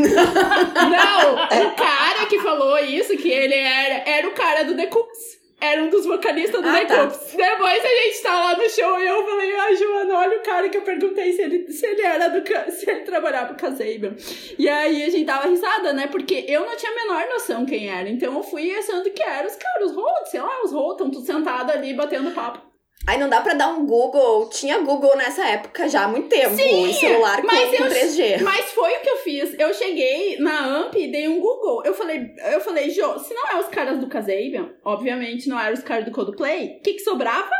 não, o cara que falou isso, que ele era, era o cara do The Cooks era um dos vocalistas do ah, The tá. Depois a gente tá lá no show e eu falei, ah, Joana, olha o cara que eu perguntei se ele, se ele era do se ele trabalhava pro Kazabian. E aí a gente tava risada, né? Porque eu não tinha a menor noção quem era. Então eu fui achando que eram os caras, os Holt, sei lá, os Holt, estão tudo sentados ali batendo papo. Aí não dá pra dar um Google. Tinha Google nessa época já há muito tempo. Sim, celular com, mas com 3G. Mas foi o que eu fiz. Eu cheguei na AMP e dei um Google. Eu falei, eu falei, Jô, se não é os caras do Kazabian, obviamente não eram os caras do Coldplay, o que que sobrava?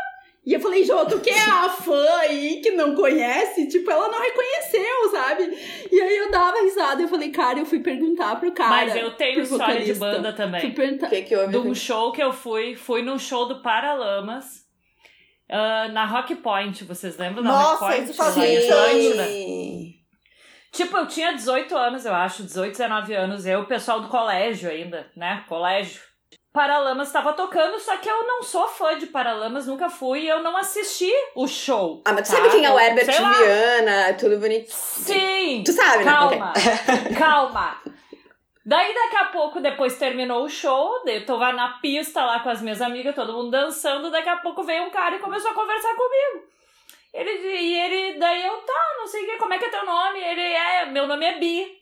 E eu falei, Jô, tu que é a fã aí que não conhece? Tipo, ela não reconheceu, sabe? E aí eu dava risada. Eu falei, cara, eu fui perguntar pro cara. Mas eu tenho história de banda também. Fui perguntar. Que que houve? De um show que eu fui, fui num show do Paralamas. Uh, na Rock Point, vocês lembram da Nossa, Rock Point? Isso fazia Tipo, eu tinha 18 anos, eu acho, 18, 19 anos, eu, o pessoal do colégio ainda, né? Colégio. Paralamas estava tocando, só que eu não sou fã de Paralamas, nunca fui e eu não assisti o show. Ah, mas tu tá? sabe quem é o Herbert Viana, tudo bonito. Sim! Tu sabe, né? Calma, calma. Daí daqui a pouco, depois terminou o show, eu tô na pista lá com as minhas amigas, todo mundo dançando, daqui a pouco veio um cara e começou a conversar comigo. Ele, e ele, daí eu, tá, não sei o que, como é que é teu nome? Ele, é, meu nome é Bi.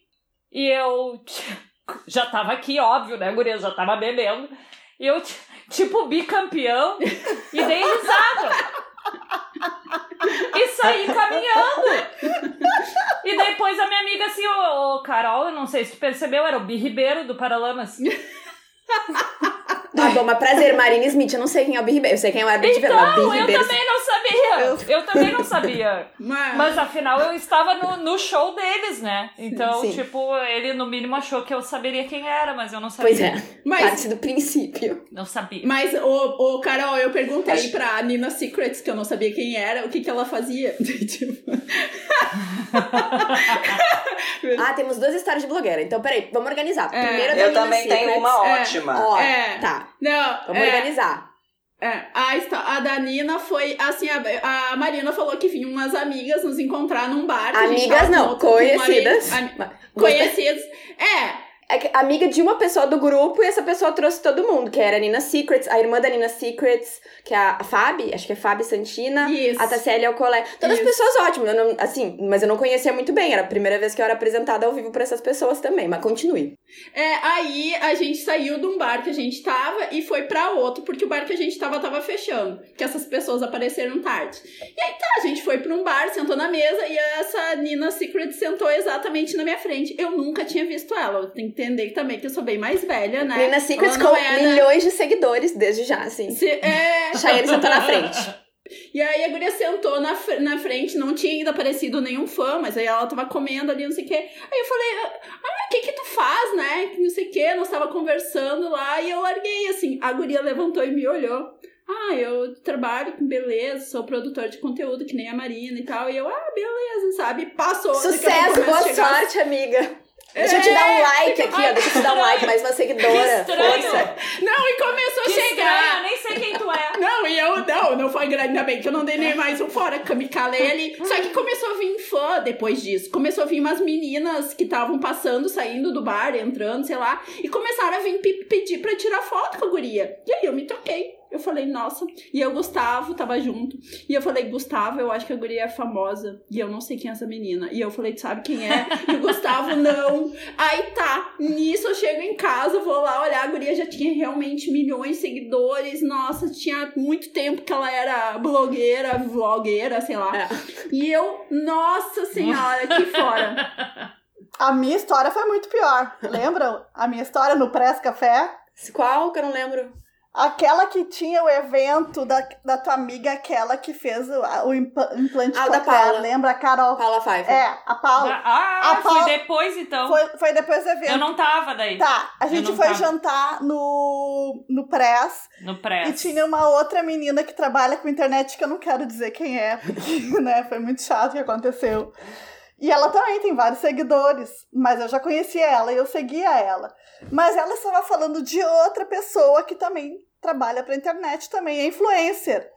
E eu já tava aqui, óbvio, né, guria, já tava bebendo. E eu, tipo, bicampeão, e dei risada e saí caminhando. E depois a minha amiga assim, ô, Carol, eu não sei se tu percebeu, era o Bi Ribeiro do Paralamas. Tá bom, mas prazer, Marina Smith. Eu não sei quem é o Bi Ribeiro. Eu sei quem é o Herbert então, Ribeiro. eu também não sabia. Eu, também não sabia. Mas... mas afinal, eu estava no, no show deles, né? Então, Sim. tipo, ele no mínimo achou que eu saberia quem era, mas eu não sabia. Pois é. Mas... Parte do princípio. Não sabia. Mas, ô, ô Carol, eu perguntei Acho... pra Nina Secrets, que eu não sabia quem era, o que, que ela fazia. tipo... ah, temos duas histórias de blogueira. Então, peraí, vamos organizar. É. Primeiro Eu também Secrets. tenho uma é. ótima. Ó, é. tá. Não, vamos é. organizar. É, a, a da Nina foi assim: a, a Marina falou que vinham umas amigas nos encontrar num bar. Amigas não, conhecidas. conhecidas. É, é amiga de uma pessoa do grupo e essa pessoa trouxe todo mundo, que era a Nina Secrets, a irmã da Nina Secrets, que é a Fabi, acho que é Fabi Santina, Isso. a Tassiele Alcolé. Todas Isso. pessoas ótimas, não, assim, mas eu não conhecia muito bem, era a primeira vez que eu era apresentada ao vivo para essas pessoas também, mas continue. É, aí a gente saiu de um bar que a gente tava e foi para outro, porque o bar que a gente tava tava fechando, que essas pessoas apareceram tarde. E aí tá, a gente foi para um bar, sentou na mesa e essa Nina Secrets sentou exatamente na minha frente. Eu nunca tinha visto ela, eu tenho entender também que eu sou bem mais velha, né? Nina Secrets com é, milhões de seguidores desde já, assim. Se, é... Chayenne sentou na frente. E aí a guria sentou na, na frente, não tinha ainda aparecido nenhum fã, mas aí ela tava comendo ali, não sei o quê. Aí eu falei, ah, o que que tu faz, né? Não sei o quê, nós tava conversando lá, e eu larguei, assim. A guria levantou e me olhou. Ah, eu trabalho com beleza, sou produtor de conteúdo, que nem a Marina e tal. E eu, ah, beleza, sabe? Passou. Sucesso, boa sorte, amiga. Deixa eu te dar um é. like aqui, ó. Deixa eu te dar um like, mais uma seguidora. Que estranho. Força. Não, e começou que a chegar. Estranho, eu nem sei quem tu é. Não, e eu, não, não foi ainda bem que eu não dei nem mais um fora, que eu me calei ali. Só que começou a vir fã depois disso. Começou a vir umas meninas que estavam passando, saindo do bar, entrando, sei lá, e começaram a vir pe- pedir pra tirar foto com a guria. E aí eu me toquei. Eu falei, nossa. E eu, Gustavo, tava junto. E eu falei, Gustavo, eu acho que a guria é famosa. E eu não sei quem é essa menina. E eu falei, tu sabe quem é? E o Gustavo, não. Aí tá. Nisso eu chego em casa, vou lá olhar. A guria já tinha realmente milhões de seguidores. Nossa, tinha muito tempo que ela era blogueira, vlogueira, sei lá. É. E eu, nossa senhora, que fora. A minha história foi muito pior. Lembram? A minha história no Press Café? Qual que eu não lembro? Aquela que tinha o evento da, da tua amiga, aquela que fez o, o impla- implante Ah, da. Paula. Lembra, a Carol? Paula Pfeiffer. É, a Paula. Ah, A foi Paula- depois então. Foi, foi depois do evento. Eu não tava daí. Tá, a gente foi tava. jantar no, no Press No pré. e tinha uma outra menina que trabalha com internet que eu não quero dizer quem é, porque né, foi muito chato o que aconteceu. E ela também tem vários seguidores, mas eu já conhecia ela e eu seguia ela. Mas ela estava falando de outra pessoa que também trabalha para internet, também é influencer.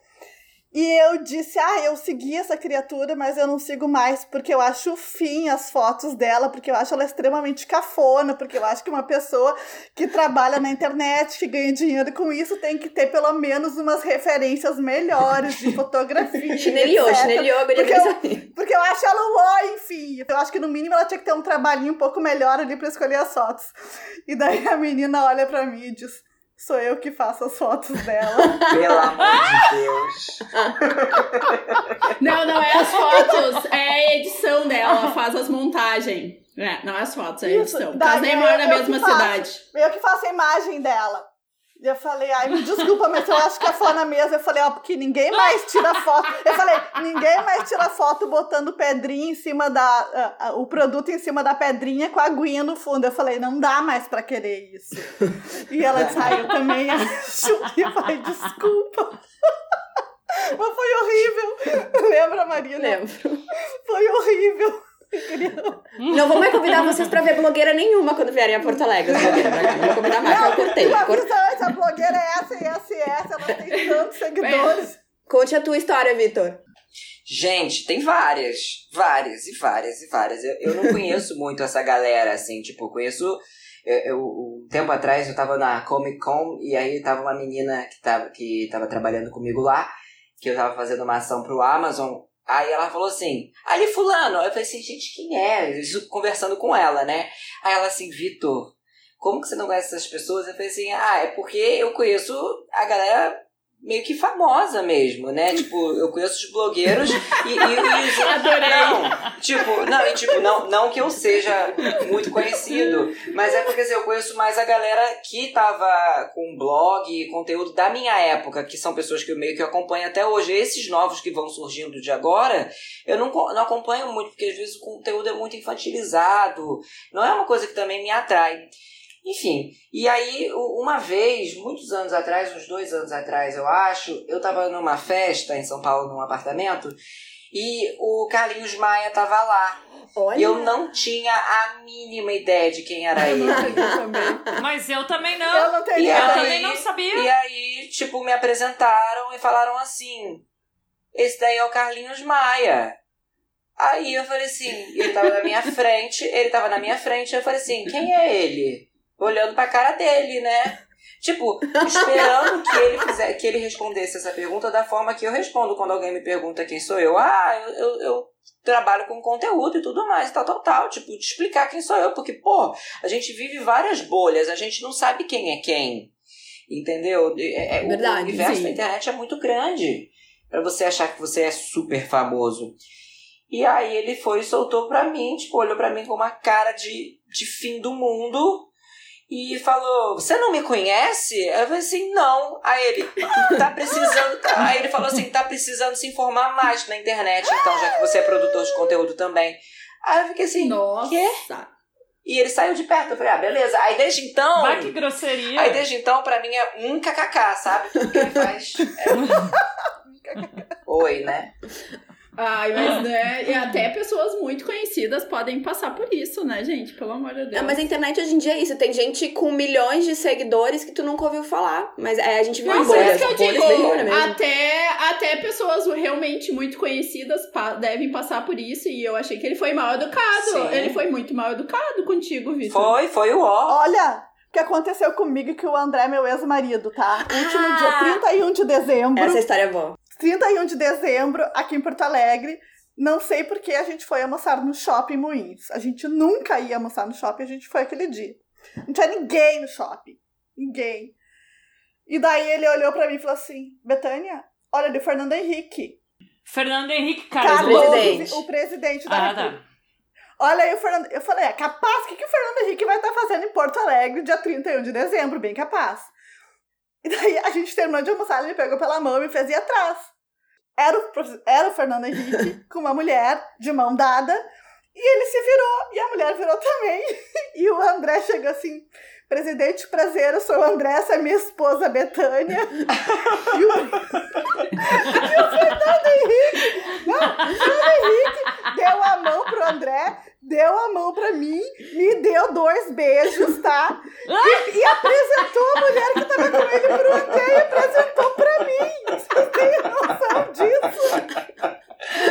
E eu disse, ah, eu segui essa criatura, mas eu não sigo mais, porque eu acho fim as fotos dela, porque eu acho ela extremamente cafona, porque eu acho que uma pessoa que trabalha na internet, que ganha dinheiro com isso, tem que ter pelo menos umas referências melhores de fotografia. Chineliou, chineliou guria Porque eu-. Porque eu acho ela uó, enfim. Eu acho que no mínimo ela tinha que ter um trabalhinho um pouco melhor ali pra escolher as fotos. E daí a menina olha pra mim e diz: sou eu que faço as fotos dela. Pelo amor de Deus. Não, não é as fotos, é a edição dela, ela faz as montagens. É, não é as fotos, é a Isso, edição. daí Caso nem mora na eu mesma que faço. cidade. eu que faço a imagem dela. E eu falei, ai, me desculpa, mas eu acho que é fã na mesa. Eu falei, ó, porque ninguém mais tira foto. Eu falei, ninguém mais tira foto botando pedrinha em cima da. ah, ah, o produto em cima da pedrinha com a aguinha no fundo. Eu falei, não dá mais pra querer isso. E ela disse, ai, eu também acho. E eu falei, desculpa. Mas foi horrível. Lembra, Marina? Lembro. Foi horrível. Não vou mais convidar vocês pra ver blogueira nenhuma quando vierem a Porto Alegre. Não vou convidar mais, porque eu cortei. Uma Cor- avisa antes, a blogueira é essa e essa e essa. Ela tem tantos seguidores. Conte a tua história, Vitor. Gente, tem várias. Várias e várias e várias. Eu, eu não conheço muito essa galera, assim, tipo, conheço. Eu, eu- um tempo atrás eu tava na Comic Con e aí tava uma menina que tava, que tava trabalhando comigo lá, que eu tava fazendo uma ação pro Amazon. Aí ela falou assim, ali fulano. Eu falei assim, gente, quem é? Isso conversando com ela, né? Aí ela assim, Vitor, como que você não conhece essas pessoas? Eu falei assim, ah, é porque eu conheço a galera meio que famosa mesmo, né? Tipo, eu conheço os blogueiros e, e, e os... Adorei. Não, tipo, não, e tipo, não, não que eu seja muito conhecido, mas é porque assim, eu conheço mais a galera que tava com blog e conteúdo da minha época, que são pessoas que eu meio que acompanho até hoje. Esses novos que vão surgindo de agora, eu não, não acompanho muito, porque às vezes o conteúdo é muito infantilizado. Não é uma coisa que também me atrai. Enfim, e aí, uma vez, muitos anos atrás, uns dois anos atrás, eu acho, eu tava numa festa em São Paulo, num apartamento, e o Carlinhos Maia tava lá. Olha. E eu não tinha a mínima ideia de quem era ele. não. Mas eu também Eu não. não tenho E Eu também não sabia. E aí, tipo, me apresentaram e falaram assim: esse daí é o Carlinhos Maia. Aí eu falei assim, ele tava na minha frente, ele tava na minha frente, eu falei assim, quem é ele? Olhando pra cara dele, né? Tipo, esperando que ele fizer, que ele respondesse essa pergunta da forma que eu respondo quando alguém me pergunta quem sou eu. Ah, eu, eu, eu trabalho com conteúdo e tudo mais, tal, tal, tal. Tipo, te explicar quem sou eu, porque, pô, a gente vive várias bolhas, a gente não sabe quem é quem. Entendeu? É, é- o Verdade, universo sim. da internet é muito grande pra você achar que você é super famoso. E aí ele foi e soltou pra mim, tipo, olhou pra mim com uma cara de, de fim do mundo e falou: Você não me conhece? Eu falei assim: Não. Aí ele, tá precisando. Aí ele falou assim: Tá precisando se informar mais na internet, então, já que você é produtor de conteúdo também. Aí eu fiquei assim: Nossa. Quê? E ele saiu de perto. Eu falei: Ah, beleza. Aí desde então. Vai que grosseria. Aí desde então, pra mim, é um kkk, sabe? Tudo que ele faz. É... Oi, né? Ai, mas né, e até pessoas muito conhecidas podem passar por isso, né, gente? Pelo amor de Deus. Não, mas a internet hoje em dia é isso. Tem gente com milhões de seguidores que tu nunca ouviu falar. Mas é, a gente Não, por bolhas. isso que eu digo, mesmo. até, até pessoas realmente muito conhecidas pa- devem passar por isso, e eu achei que ele foi mal educado. Sim. Ele foi muito mal educado contigo, Vitor. Foi, foi o ó. Olha, o que aconteceu comigo e que o André é meu ex-marido, tá? Último Ah! dia 31 de dezembro. Essa história é boa. 31 de dezembro, aqui em Porto Alegre. Não sei porque a gente foi almoçar no shopping Moinhos. A gente nunca ia almoçar no shopping, a gente foi aquele dia. Não tinha ninguém no shopping. Ninguém. E daí ele olhou pra mim e falou assim: Betânia, olha ali o Fernando Henrique. Fernando Henrique. Cardoso, presidente. o presidente da Ah, República. tá. Olha aí o Fernando. Eu falei, é capaz? O que, que o Fernando Henrique vai estar fazendo em Porto Alegre dia 31 de dezembro? Bem capaz. E daí a gente terminou de almoçar, ele me pegou pela mão e me fez ir atrás. Era o, era o Fernando Henrique com uma mulher de mão dada. E ele se virou, e a mulher virou também. E o André chegou assim: Presidente, prazer, eu sou o André, essa é minha esposa Betânia. E o, e o Fernando Henrique, não, o Fernando Henrique deu a mão pro André, deu a mão pra mim, me deu dois beijos, tá? E, e apresentou a mulher que tava com ele pro André e apresentou pra mim. Vocês têm noção disso?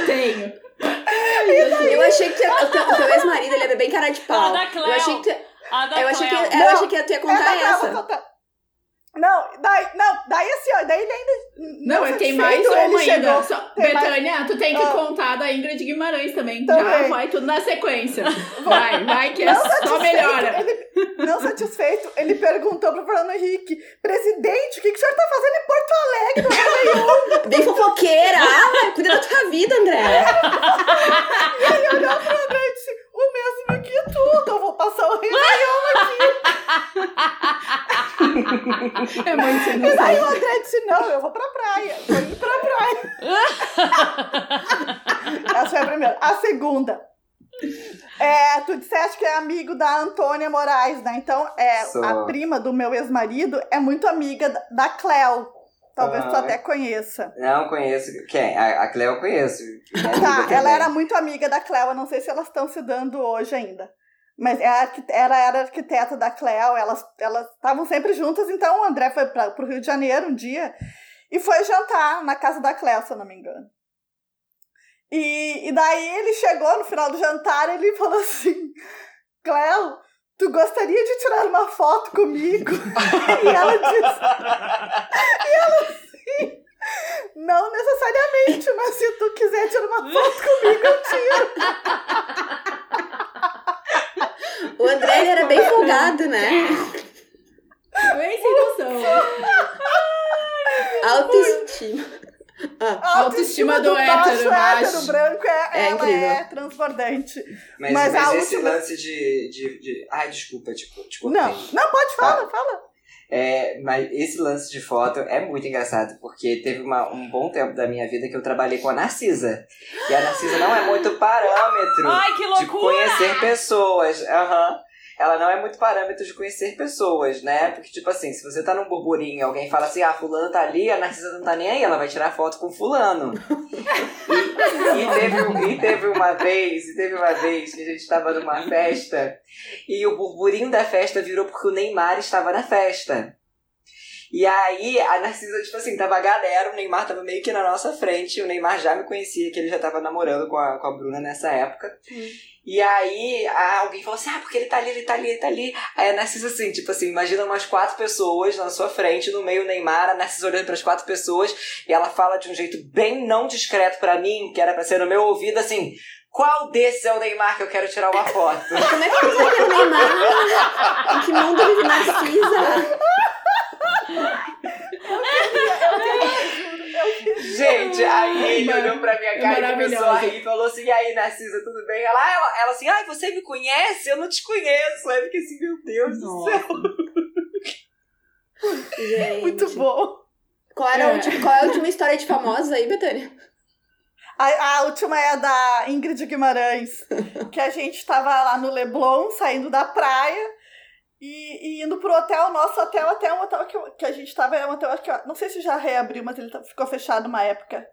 Tenho. Eu achei que o teu, teu ex-marido ele é bem cara de pau. Ah. Eu achei que, tu- A da eu achei que, eu Não, achei que ia contar essa. contando. Não, daí, não, daí assim, ó, daí ele ainda. Não, não tem mais uma ele ainda. chegou- Só- tem mais- Betânia, tu tem que Ah. contar da Ingrid Guimarães também. Também. Já vai tudo na sequência. Vai, vai que é só melhora. ele- não satisfeito, ele perguntou pro Fernando Henrique: presidente, o que, que o senhor tá fazendo em Porto Alegre? Réveillon?" Bem fofoqueira. Ah, cuida da tua vida, André. E ele olhou pro André e disse: o mesmo que tudo, eu vou passar o Réveillon É muito E daí o André disse: Não, eu vou pra praia. Tô indo pra praia. Essa foi a primeira. A segunda. É, tu disseste que é amigo da Antônia Moraes, né? Então, é, Sou. a prima do meu ex-marido é muito amiga da- da Talvez tu Ah. até conheça. Não conheço. Quem? A, a Cleo eu conheço. Tá, ela era muito amiga da Cleo. Eu não sei se elas estão se dando hoje ainda. Mas é ela era arquiteta da Cleo, elas elas estavam sempre juntas. Então o André foi para o Rio de Janeiro um dia e foi jantar na casa da Cleo, se eu não me engano. E, e daí ele chegou no final do jantar e ele falou assim: Cleo, tu gostaria de tirar uma foto comigo? e ela disse: Não necessariamente, mas se tu quiser tirar uma foto comigo, eu tiro. O André ele era bem folgado, né? Bem sem noção. Autoestima. Ah, A Autoestima do macho hétero, macho. hétero branco é, É ela incrível. é transbordante. Mas, Mas mas, a esse última- lance de, de, de- Ai, desculpa, tipo, cortei. Não, não, pode falar, fala. É, mas esse lance de foto é muito engraçado, porque teve uma- um bom tempo da minha vida que eu trabalhei com a Narcisa. E a Narcisa não é muito parâmetro Ai, que de conhecer pessoas. Aham. Ela não é muito parâmetro de conhecer pessoas, né? Porque, tipo assim, se você tá num burburinho alguém fala assim, ah, fulano tá ali, a Narcisa não tá nem aí, ela vai tirar foto com fulano. E, e teve, e teve uma vez, e teve uma vez que a gente tava numa festa e o burburinho da festa virou porque o Neymar estava na festa. E aí, a Narcisa, tipo assim, tava a galera, o Neymar tava meio que na nossa frente, o Neymar já me conhecia, que ele já tava namorando com a, com a Bruna nessa época. E aí, alguém falou assim, ah, porque ele tá ali, ele tá ali, ele tá ali. Aí a Narcisa, assim, tipo assim, imagina umas quatro pessoas na sua frente, no meio o Neymar, a Narcisa olhando pras quatro pessoas, e ela fala de um jeito bem não discreto pra mim, que era pra ser no meu ouvido, assim, qual desses é o Neymar que eu quero tirar uma foto? como é que tu sabe que era o Neymar? Em que mundo vive Narcisa? Gente, aí ele olhou pra minha cara e começou a rir e falou assim: e aí, Narcisa, tudo bem? Ela, ela, ela assim, ai, você me conhece? Eu não te conheço. Aí eu fiquei assim, meu Deus do Nossa. céu. Gente. Muito bom. Qual, era a É. última, qual é a última história de famosos aí, Betânia? A, a última é a da Ingrid Guimarães, que a gente tava lá no Leblon, saindo da praia e, e indo pro hotel. Nosso hotel até um hotel que, eu- que a gente tava, é um hotel que eu não sei se já reabriu, mas ele tá- ficou fechado uma época.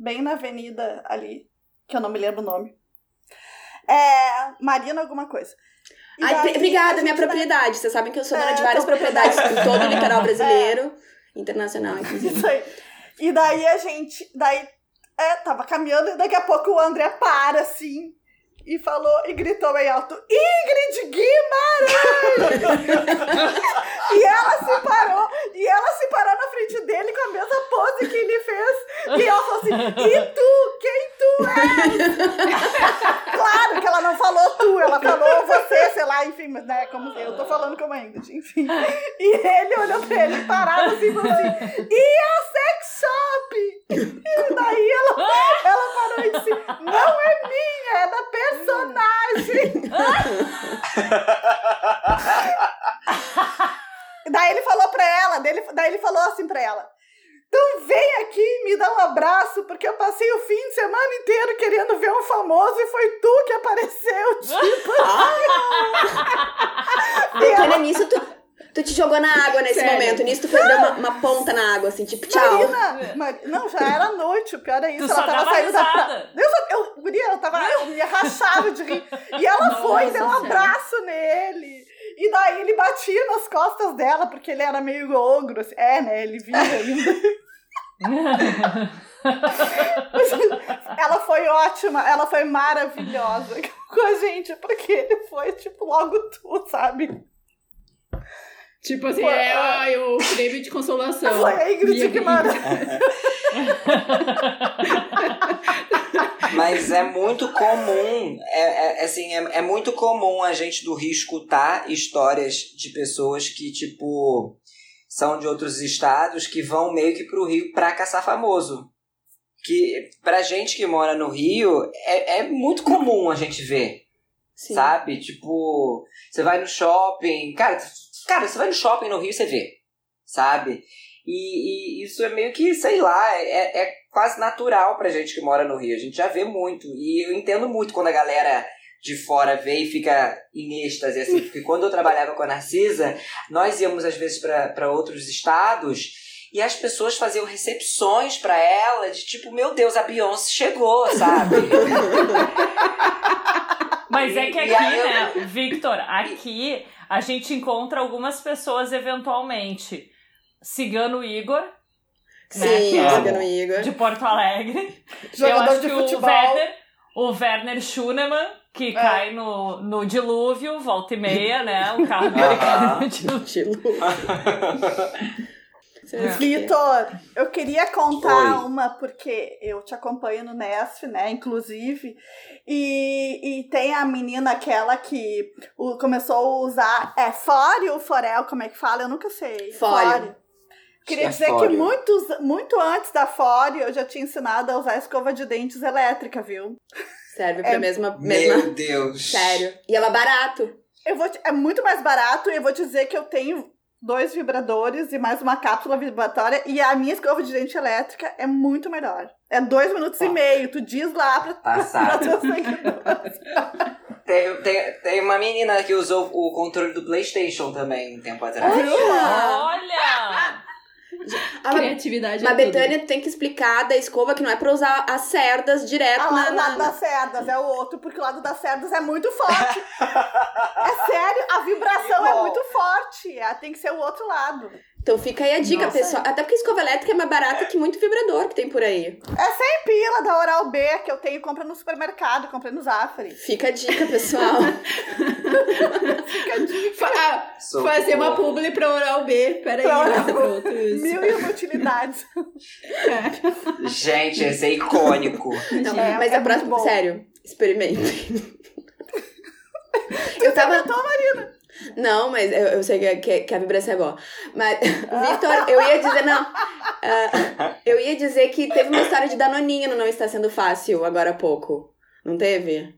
bem na avenida ali, que eu não me lembro o nome. É, Marina alguma coisa. Ai, daí, obrigada, minha propriedade. Vocês sabem que eu sou dona É, de várias tua propriedades em todo o litoral É. brasileiro, internacional, inclusive. Isso aí. E daí a gente, daí, é, tava caminhando e daqui a pouco o André para, assim, e falou, e gritou bem alto, Ingrid Guimarães! e ela se parou, e ela se parou na frente dele com a mesma pose que ele fez, e ela falou assim, e tu, quem tu és? claro que ela não falou tu, ela falou você, sei lá, enfim, mas né, como eu tô falando como a Ingrid, enfim. E ele olhou pra ele parado assim, e falou assim, e a sex shop? E daí ela, ela parou e disse, não é minha, é da personagem. Daí ele falou pra ela, daí ele, daí ele falou assim pra ela, então vem aqui me dá um abraço, porque eu passei o fim de semana inteiro querendo ver um famoso e foi tu que apareceu, tipo. Ela- Betânia, nisso tu, tu te jogou na água nesse Sério? momento. Nisso tu foi deu uma, uma ponta na água, assim, tipo, tchau. Marina, Mari- não, já era noite, o pior é isso. Tu ela só tava saindo da praia. risada. Eu, só- eu, guria, eu tava, eu me rachava de rir. E ela foi, deu um Nossa abraço nele. E daí ele batia nas costas dela, porque ele era meio ogro. assim. É, né? Ele vinha ainda. ela foi ótima, ela foi maravilhosa com a gente, porque ele foi, tipo, logo tu, sabe? Tipo assim, Pô, é é. ai, o prêmio de consolação. Foi a Ingrid Guimarães. Mas é muito comum, é, é- assim, é, é muito comum a gente do Rio escutar histórias de pessoas que, tipo, são de outros estados que vão meio que pro Rio pra caçar famoso. Que pra gente que mora no Rio, é, é muito comum a gente ver, Sim. sabe? Tipo, você vai no shopping, cara, cara, você vai no shopping no Rio, você vê, sabe? E, e isso é meio que, sei lá, é, é quase natural pra gente que mora no Rio. A gente já vê muito. E eu entendo muito quando a galera de fora vê e fica em êxtase, assim. Porque quando eu trabalhava com a Narcisa, nós íamos às vezes pra pra outros estados e as pessoas faziam recepções pra ela de tipo, meu Deus, a Beyoncé chegou, sabe? Mas é que E- aqui, e né, Victor, aqui a gente encontra algumas pessoas eventualmente. Cigano Igor, Sim, né, que é Cigano Igor. de Porto Alegre. Eu Jogador acho de que futebol. o Werner, o Werner Schunemann, que É. cai no, no dilúvio, volta e meia, né? O carro dele Aham. cai no dilúvio. É. Vitor, eu queria contar Oi. uma, porque eu te acompanho no Nesf, né, inclusive, e, e tem a menina aquela que o- começou a usar, é Fore ou Forel, como é que fala? Eu nunca sei. Fore. Queria É dizer que muitos, muito antes da Fore, eu já tinha ensinado a usar escova de dentes elétrica, viu? Serve pra É- mesma, mesma. Meu Deus. Sério. E ela é barato. Eu vou te- é muito mais barato e eu vou te dizer que eu tenho dois vibradores e mais uma cápsula vibratória e a minha escova de dente elétrica é muito melhor. É dois minutos e Ah. meio. Tu diz lá pra, pra Passado. teus seguidores. Tem, tem, tem uma menina que usou o controle do PlayStation também um tempo atrás. Olha! Ah, mas- Criatividade Mas, é. Betânia, tem que explicar da escova que não é pra usar as cerdas direto Ah, na. o lado das cerdas é o outro, porque o lado das cerdas é muito forte. é sério, a vibração é muito forte. É, tem que ser o outro lado. Então fica aí a dica, Nossa. pessoal. Até porque escova elétrica é mais barata que muito vibrador que tem por aí. É 100 pila da Oral B que eu tenho, compra no supermercado, comprei no Zafari. Fica a dica, pessoal. Fica a dica. Fa- ah, fazer uma publi pra Oral B. Peraí, Pra Oral né? B. Pronto, isso. Mil e uma utilidades. Gente, esse é icônico. Não, É, mas é a próxima. bom. Sério, experimentem. eu tava. Marina? Não, mas eu, eu sei que, que, que a vibração é boa. Mas, Victor, eu ia dizer, não. ah, eu ia dizer que teve uma história de Danoninho no Não Está Sendo Fácil agora há pouco. Não teve?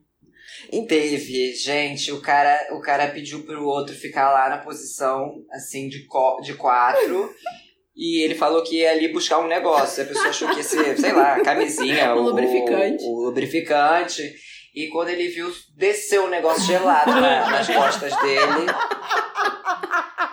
Teve, gente, o cara, o cara pediu pro outro ficar lá na posição, assim, de, co de quatro. E ele falou que ia ali buscar um negócio. A pessoa achou que ia ser, sei lá, camisinha. Um o, lubrificante. O, lubrificante. E quando ele viu, desceu um negócio gelado na- nas costas dele.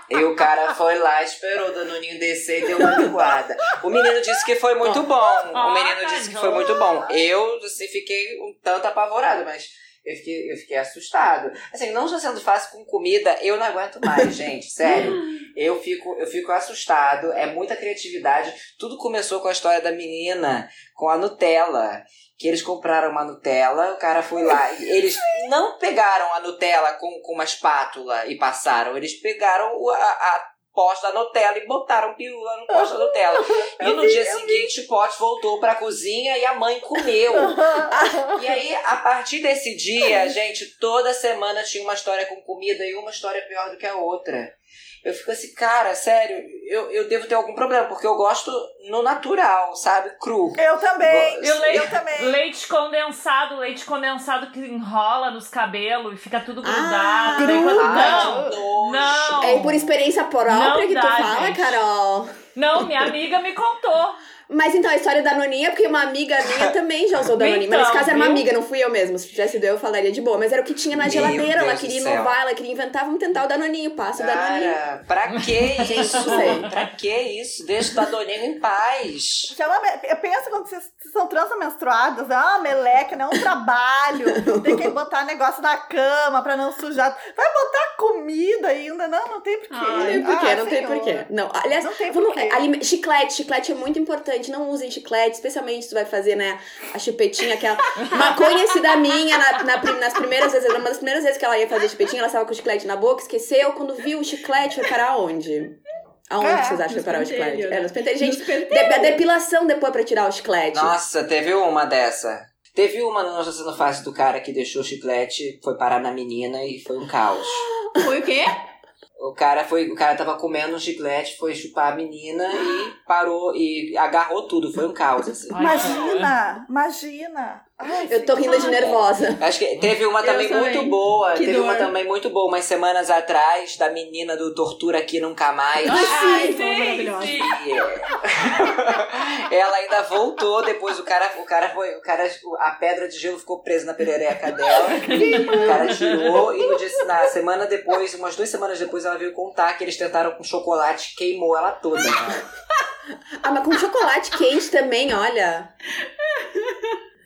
E o cara foi lá, esperou o Danoninho descer e deu uma linguada. O menino disse que foi muito bom. O menino disse que foi muito bom. Eu, assim, fiquei um tanto apavorado, mas eu fiquei, eu fiquei assustado. Assim, não só sendo fácil com comida, eu não aguento mais, gente. Sério. Eu fico, eu fico assustado. É muita criatividade. Tudo começou com a história da menina com a Nutella. Que eles compraram uma Nutella, o cara foi lá. e Eles não pegaram a Nutella com, com uma espátula e passaram. Eles pegaram a, a posta da Nutella e botaram pirula no poste da Nutella. E no dia seguinte o pote voltou pra cozinha e a mãe comeu. E aí, a partir desse dia, gente, toda semana tinha uma história com comida e uma história pior do que a outra. Eu fico assim, cara, sério, eu, eu devo ter algum problema, porque eu gosto no natural, sabe? Cru. Eu também. E o leite, Eu também. leite condensado, leite condensado que enrola nos cabelos e fica tudo Ah, grudado. Daí quando- gruda. Ai, não, não. É por experiência própria Não que tu dá, fala, gente. Carol. não, minha amiga me contou. Mas então a história da Noninha, porque uma amiga minha também já usou Danoninho. mas nesse Então, caso era uma viu? amiga, não fui eu mesmo. Se tivesse sido eu, eu falaria de boa. Mas era o que tinha na Meu geladeira. ela Deus queria do céu. inovar, ela queria inventar. Vamos tentar o Danoninho. Passa o Danoninho. Cara, pra que Gente, isso? pra que isso? Deixa o Dadoninho em paz. Pensa quando vocês são transmenstruadas, é uma meleca, não é um trabalho. tem que botar negócio na cama pra não sujar. Vai botar comida ainda? Não, não tem porquê. Não tem porquê, Ah, não tem senhor. porquê. Não, aliás, Não tem vamos, porquê. chiclete, chiclete é muito importante. Não usem chiclete, especialmente se tu vai fazer, né, a chupetinha, aquela. Uma conhecida minha, na, na nas primeiras vezes, uma das primeiras vezes que ela ia fazer chupetinha, ela estava com o chiclete na boca, esqueceu. Quando viu o chiclete, foi parar onde? Aonde É, vocês acham que foi parar o chiclete? pentelhos, É, né? nos pentelhos. Gente, Nos de- a depilação depois pra tirar o chiclete. Nossa, teve uma dessa. Teve uma no Nossa Sendo Fácil do cara que deixou o chiclete, foi parar na menina e foi um caos. Foi o quê? O cara foi, o cara tava comendo um chiclete, foi chupar a menina e parou e agarrou tudo, foi um caos assim. Imagina, imagina. Ai, Eu tô rindo de nervosa. Acho que teve uma também também. muito boa, Que teve uma dor. também muito boa, umas semanas atrás, da menina do Tortura Aqui Nunca Mais. Ai, foi maravilhosa. ela ainda voltou depois o cara o cara foi o cara a pedra de gelo ficou presa na perereca dela o cara tirou e no dia, na semana depois umas duas semanas depois ela veio contar que eles tentaram com chocolate queimou ela toda cara. Ah, mas com chocolate quente também, olha.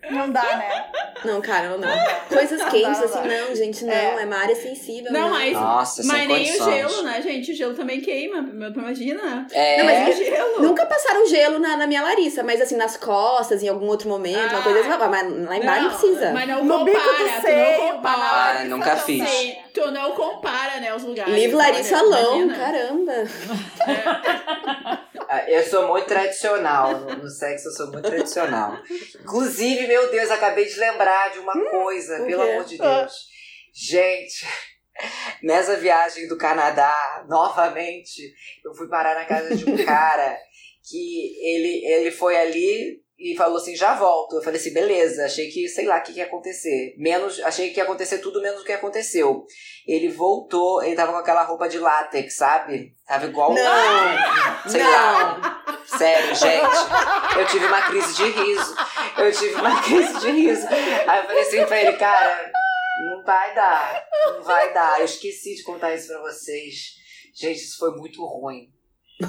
Não dá, né? Não, cara, não. Coisas quentes, Não, assim, não. não, gente, não. É. É, uma área sensível. Não, não. mas, Nossa, sem mas nem o gelo, né, gente? O gelo também queima. Imagina. é, Não, mas É gelo. Nunca passaram gelo na, na minha Larissa, mas assim, nas costas, em algum outro momento, uma Ah. coisa assim, mas lá embaixo não precisa. Mas não No bico compara, do tu seio, não compara. Ah, nunca fiz. Tu não compara, né, os lugares. Livre Larissa olha, Alão, caramba. Ah, Eu sou muito tradicional. No, sexo eu sou muito tradicional. Inclusive, meu Deus, acabei de lembrar de uma coisa, o pelo amor de Deus. Gente, nessa viagem do Canadá, novamente, eu fui parar na casa de um cara que ele, ele foi ali e falou assim, já volto. Eu falei assim, beleza, achei que, sei lá, o que, que ia acontecer. Menos, achei que ia acontecer tudo menos o que aconteceu. Ele voltou, ele tava com aquela roupa de látex, sabe? Tava igual Não, sei não. lá. Sério, gente. Eu tive uma crise de riso. Eu tive uma crise de riso. Aí eu falei assim pra ele, cara, não vai dar. Não vai dar. Eu esqueci de contar isso pra vocês. Gente, isso foi muito ruim.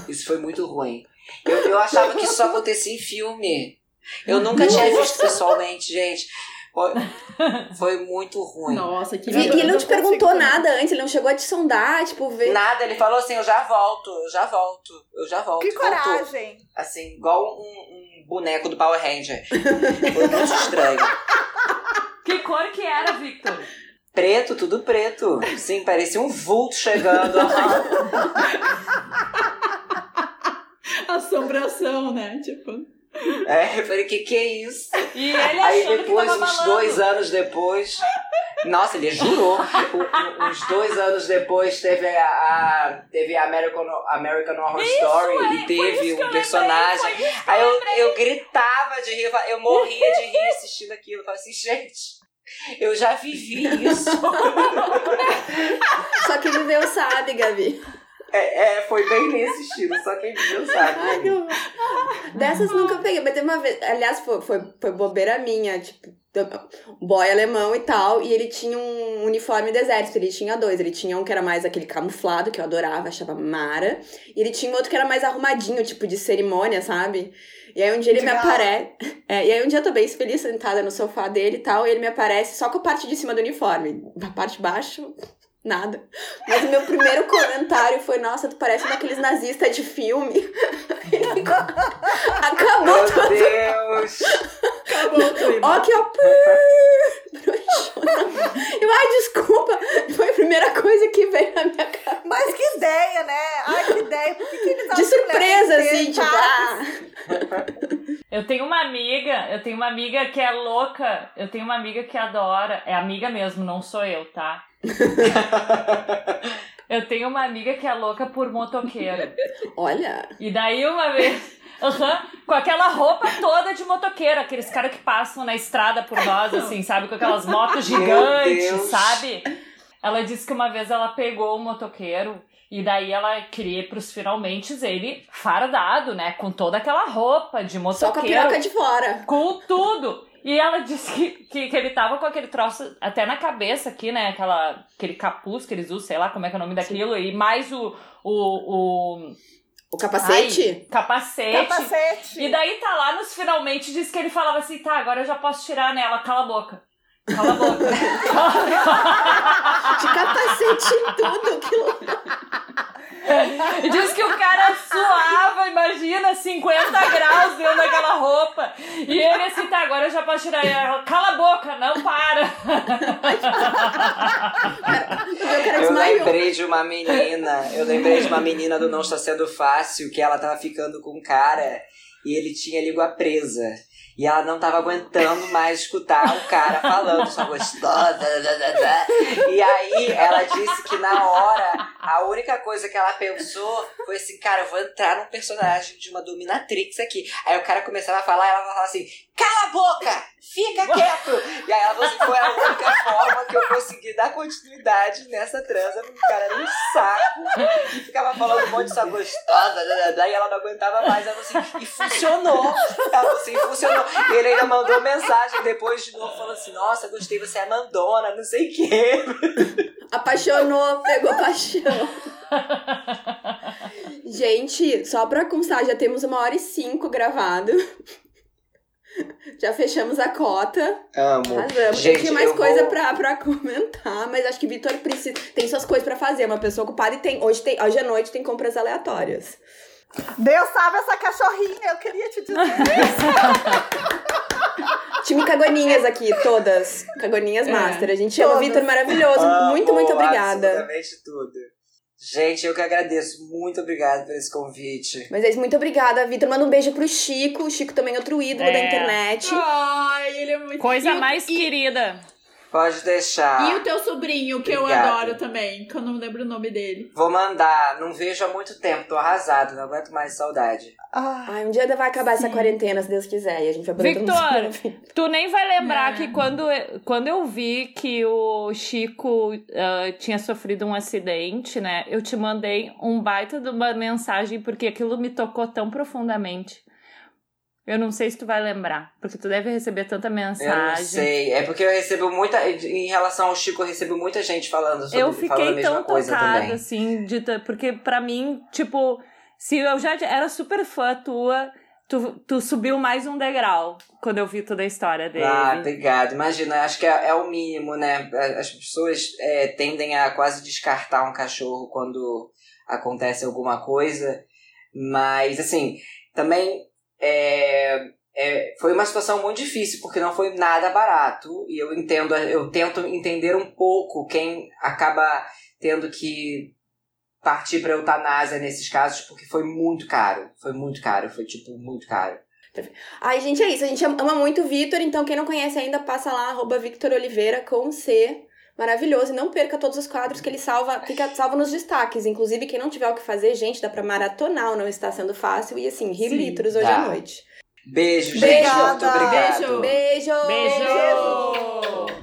Isso foi muito ruim. Eu, eu achava que isso só acontecia em filme. Eu nunca tinha visto pessoalmente, gente. Foi, foi muito ruim. Nossa, que E, e ele não te consigo perguntou também. nada antes, ele não chegou a te sondar, tipo, ver. Nada, ele falou assim, eu já volto, eu já volto, eu já volto. Que Voltou. coragem. Assim, igual um, um boneco do Power Ranger. Foi muito estranho. Que cor que era, Victor? Preto, tudo preto. Sim, parecia um vulto chegando. Assombração, né? Tipo. É, eu falei, que que é isso? E ele Aí depois, uns balando. dois anos depois. Nossa, ele jurou. Uns dois anos depois teve a, a- teve a American, American Horror Story é, e teve isso eu um personagem. isso Aí eu, eu gritava de rir, eu eu morria de rir assistindo aquilo. Eu falei assim, gente, eu já vivi isso. Só que viveu sabe, Gabi. É, é, foi bem nesse estilo, só quem viu sabe. Horror. Dessas nunca peguei, mas teve uma vez. Aliás, foi, foi, foi bobeira minha, tipo, boy alemão e tal, e ele tinha um uniforme do exército, ele tinha dois. Ele tinha um que era mais aquele camuflado, que eu adorava, achava mara, e ele tinha outro que era mais arrumadinho, tipo de cerimônia, sabe? E aí um dia ele De me aparece. É, e aí um dia eu tô bem feliz sentada no sofá dele e tal, e ele me aparece só com a parte de cima do uniforme. A parte de baixo, nada. Mas o meu primeiro comentário foi, nossa, tu parece um daqueles nazistas de filme. Acabou Meu tudo. Deus! Acabou o clima. Ó, aqui, ó. Eu, ai, desculpa. Foi a primeira coisa que veio na minha cabeça. Mas que ideia, né? Ai, que ideia. Por que, que eles De que mulher surpresa, que assim, tipo, ah. Eu tenho uma amiga, eu tenho uma amiga que é louca, eu tenho uma amiga que adora, é amiga mesmo, não sou eu, tá? Eu tenho uma amiga que é louca por motoqueira. Olha. E daí uma vez, com aquela roupa toda de motoqueira, aqueles caras que passam na estrada por nós, assim, sabe? Com aquelas motos gigantes, sabe? Ela disse que uma vez ela pegou o motoqueiro e daí ela queria ir pros finalmente ele fardado, né? Com toda aquela roupa de Só com a motoqueiro. piroca de fora. Com tudo. E ela disse que, que, que ele tava com aquele troço até na cabeça aqui, né? Aquela, aquele capuz que eles usam, sei lá como é que é o nome daquilo. E mais o. o, o O capacete? ai, capacete. Capacete. E daí tá lá nos finalmente, diz que ele falava assim: tá, agora eu já posso tirar nela, cala a boca. Cala a boca. De capacete em tudo. Que louco. E diz que o cara suava, imagina, 50 graus dentro daquela roupa. E ele assim, tá, agora eu já posso tirar ela. Cala a boca, não para. Eu lembrei de uma menina, eu lembrei de uma menina do Não Está Sendo Fácil, que ela tava ficando com um cara e ele tinha língua presa. E ela não tava aguentando mais escutar o cara falando, só gostosa. E aí ela disse que na hora, a única coisa que ela pensou foi assim, cara, eu vou entrar num personagem de uma dominatrix aqui. Aí o cara começava a falar ela falava assim, cala a boca! Fica quieto! E aí ela falou assim, foi a única forma que eu consegui dar continuidade nessa transa, porque o cara era um saco e ficava falando um monte de só gostosa, e ela não aguentava mais. Ela falou assim, e funcionou! Ela falou assim, funcionou. E ele ainda mandou mensagem depois de novo, falando assim, nossa, gostei, você é mandona, não sei o quê. Apaixonou, pegou paixão. Gente, só pra constar, já temos uma hora e cinco gravado. Já fechamos a cota. Amo. Arrasamos. Gente, Tinha mais coisa vou- pra, pra comentar, mas acho que Vitor precisa. Tem suas coisas pra fazer, é uma pessoa ocupada e tem. Hoje, tem, hoje à noite tem compras aleatórias. Deus sabe essa cachorrinha, eu queria te dizer. Time Cagoninhas aqui, todas. Cagoninhas É, Master. A gente ama o. Vitor maravilhoso. Amo muito, muito obrigada. Absolutamente tudo. Gente, eu que agradeço. Muito obrigado por esse convite. Mas é isso, muito obrigada, Vitor. Manda um beijo pro Chico. O Chico também é outro ídolo É. da internet. Ai, ele é muito Coisa E mais e, querida. Pode deixar. E o teu sobrinho, que eu adoro também, que eu não lembro o nome dele. Vou mandar. Não vejo há muito tempo. Tô arrasado. Não aguento mais saudade. Ah, Ai, um dia vai acabar essa Sim. quarentena, se Deus quiser. E a gente vai poder Victor! Tu nem vai lembrar É. que quando, quando eu vi que o Chico ah, tinha sofrido um acidente, né? Eu te mandei um baita de uma mensagem, porque aquilo me tocou tão profundamente. Eu não sei se tu vai lembrar, porque tu deve receber tanta mensagem. Eu não sei. É porque eu recebo muita. Em relação ao Chico, eu recebo muita gente falando sobre Eu fiquei mesma tão tocada, assim, de, porque pra mim, tipo, se eu já era super fã tua, tu, tu subiu mais um degrau quando eu vi toda a história dele. Ah, obrigado. Imagina, acho que é, é o mínimo, né? As pessoas é, tendem a quase descartar um cachorro quando acontece alguma coisa. Mas, assim, também é, é, foi uma situação muito difícil, porque não foi nada barato. E eu entendo, eu tento entender um pouco quem acaba tendo que partir pra eutanásia nesses casos, porque foi muito caro. Foi muito caro, foi tipo muito caro. Ai, gente, é isso. A gente ama muito o Vitor, então quem não conhece ainda, passa lá, arroba Victor Oliveira com C. Maravilhoso. E não perca todos os quadros que ele salva, fica salvo nos destaques. Inclusive, quem não tiver o que fazer, gente, dá pra maratonar, não está sendo fácil. E assim, rir Sim, litros hoje dá. à noite. Beijo, gente. Obrigada. Muito obrigado. Beijo. Beijo! Beijo!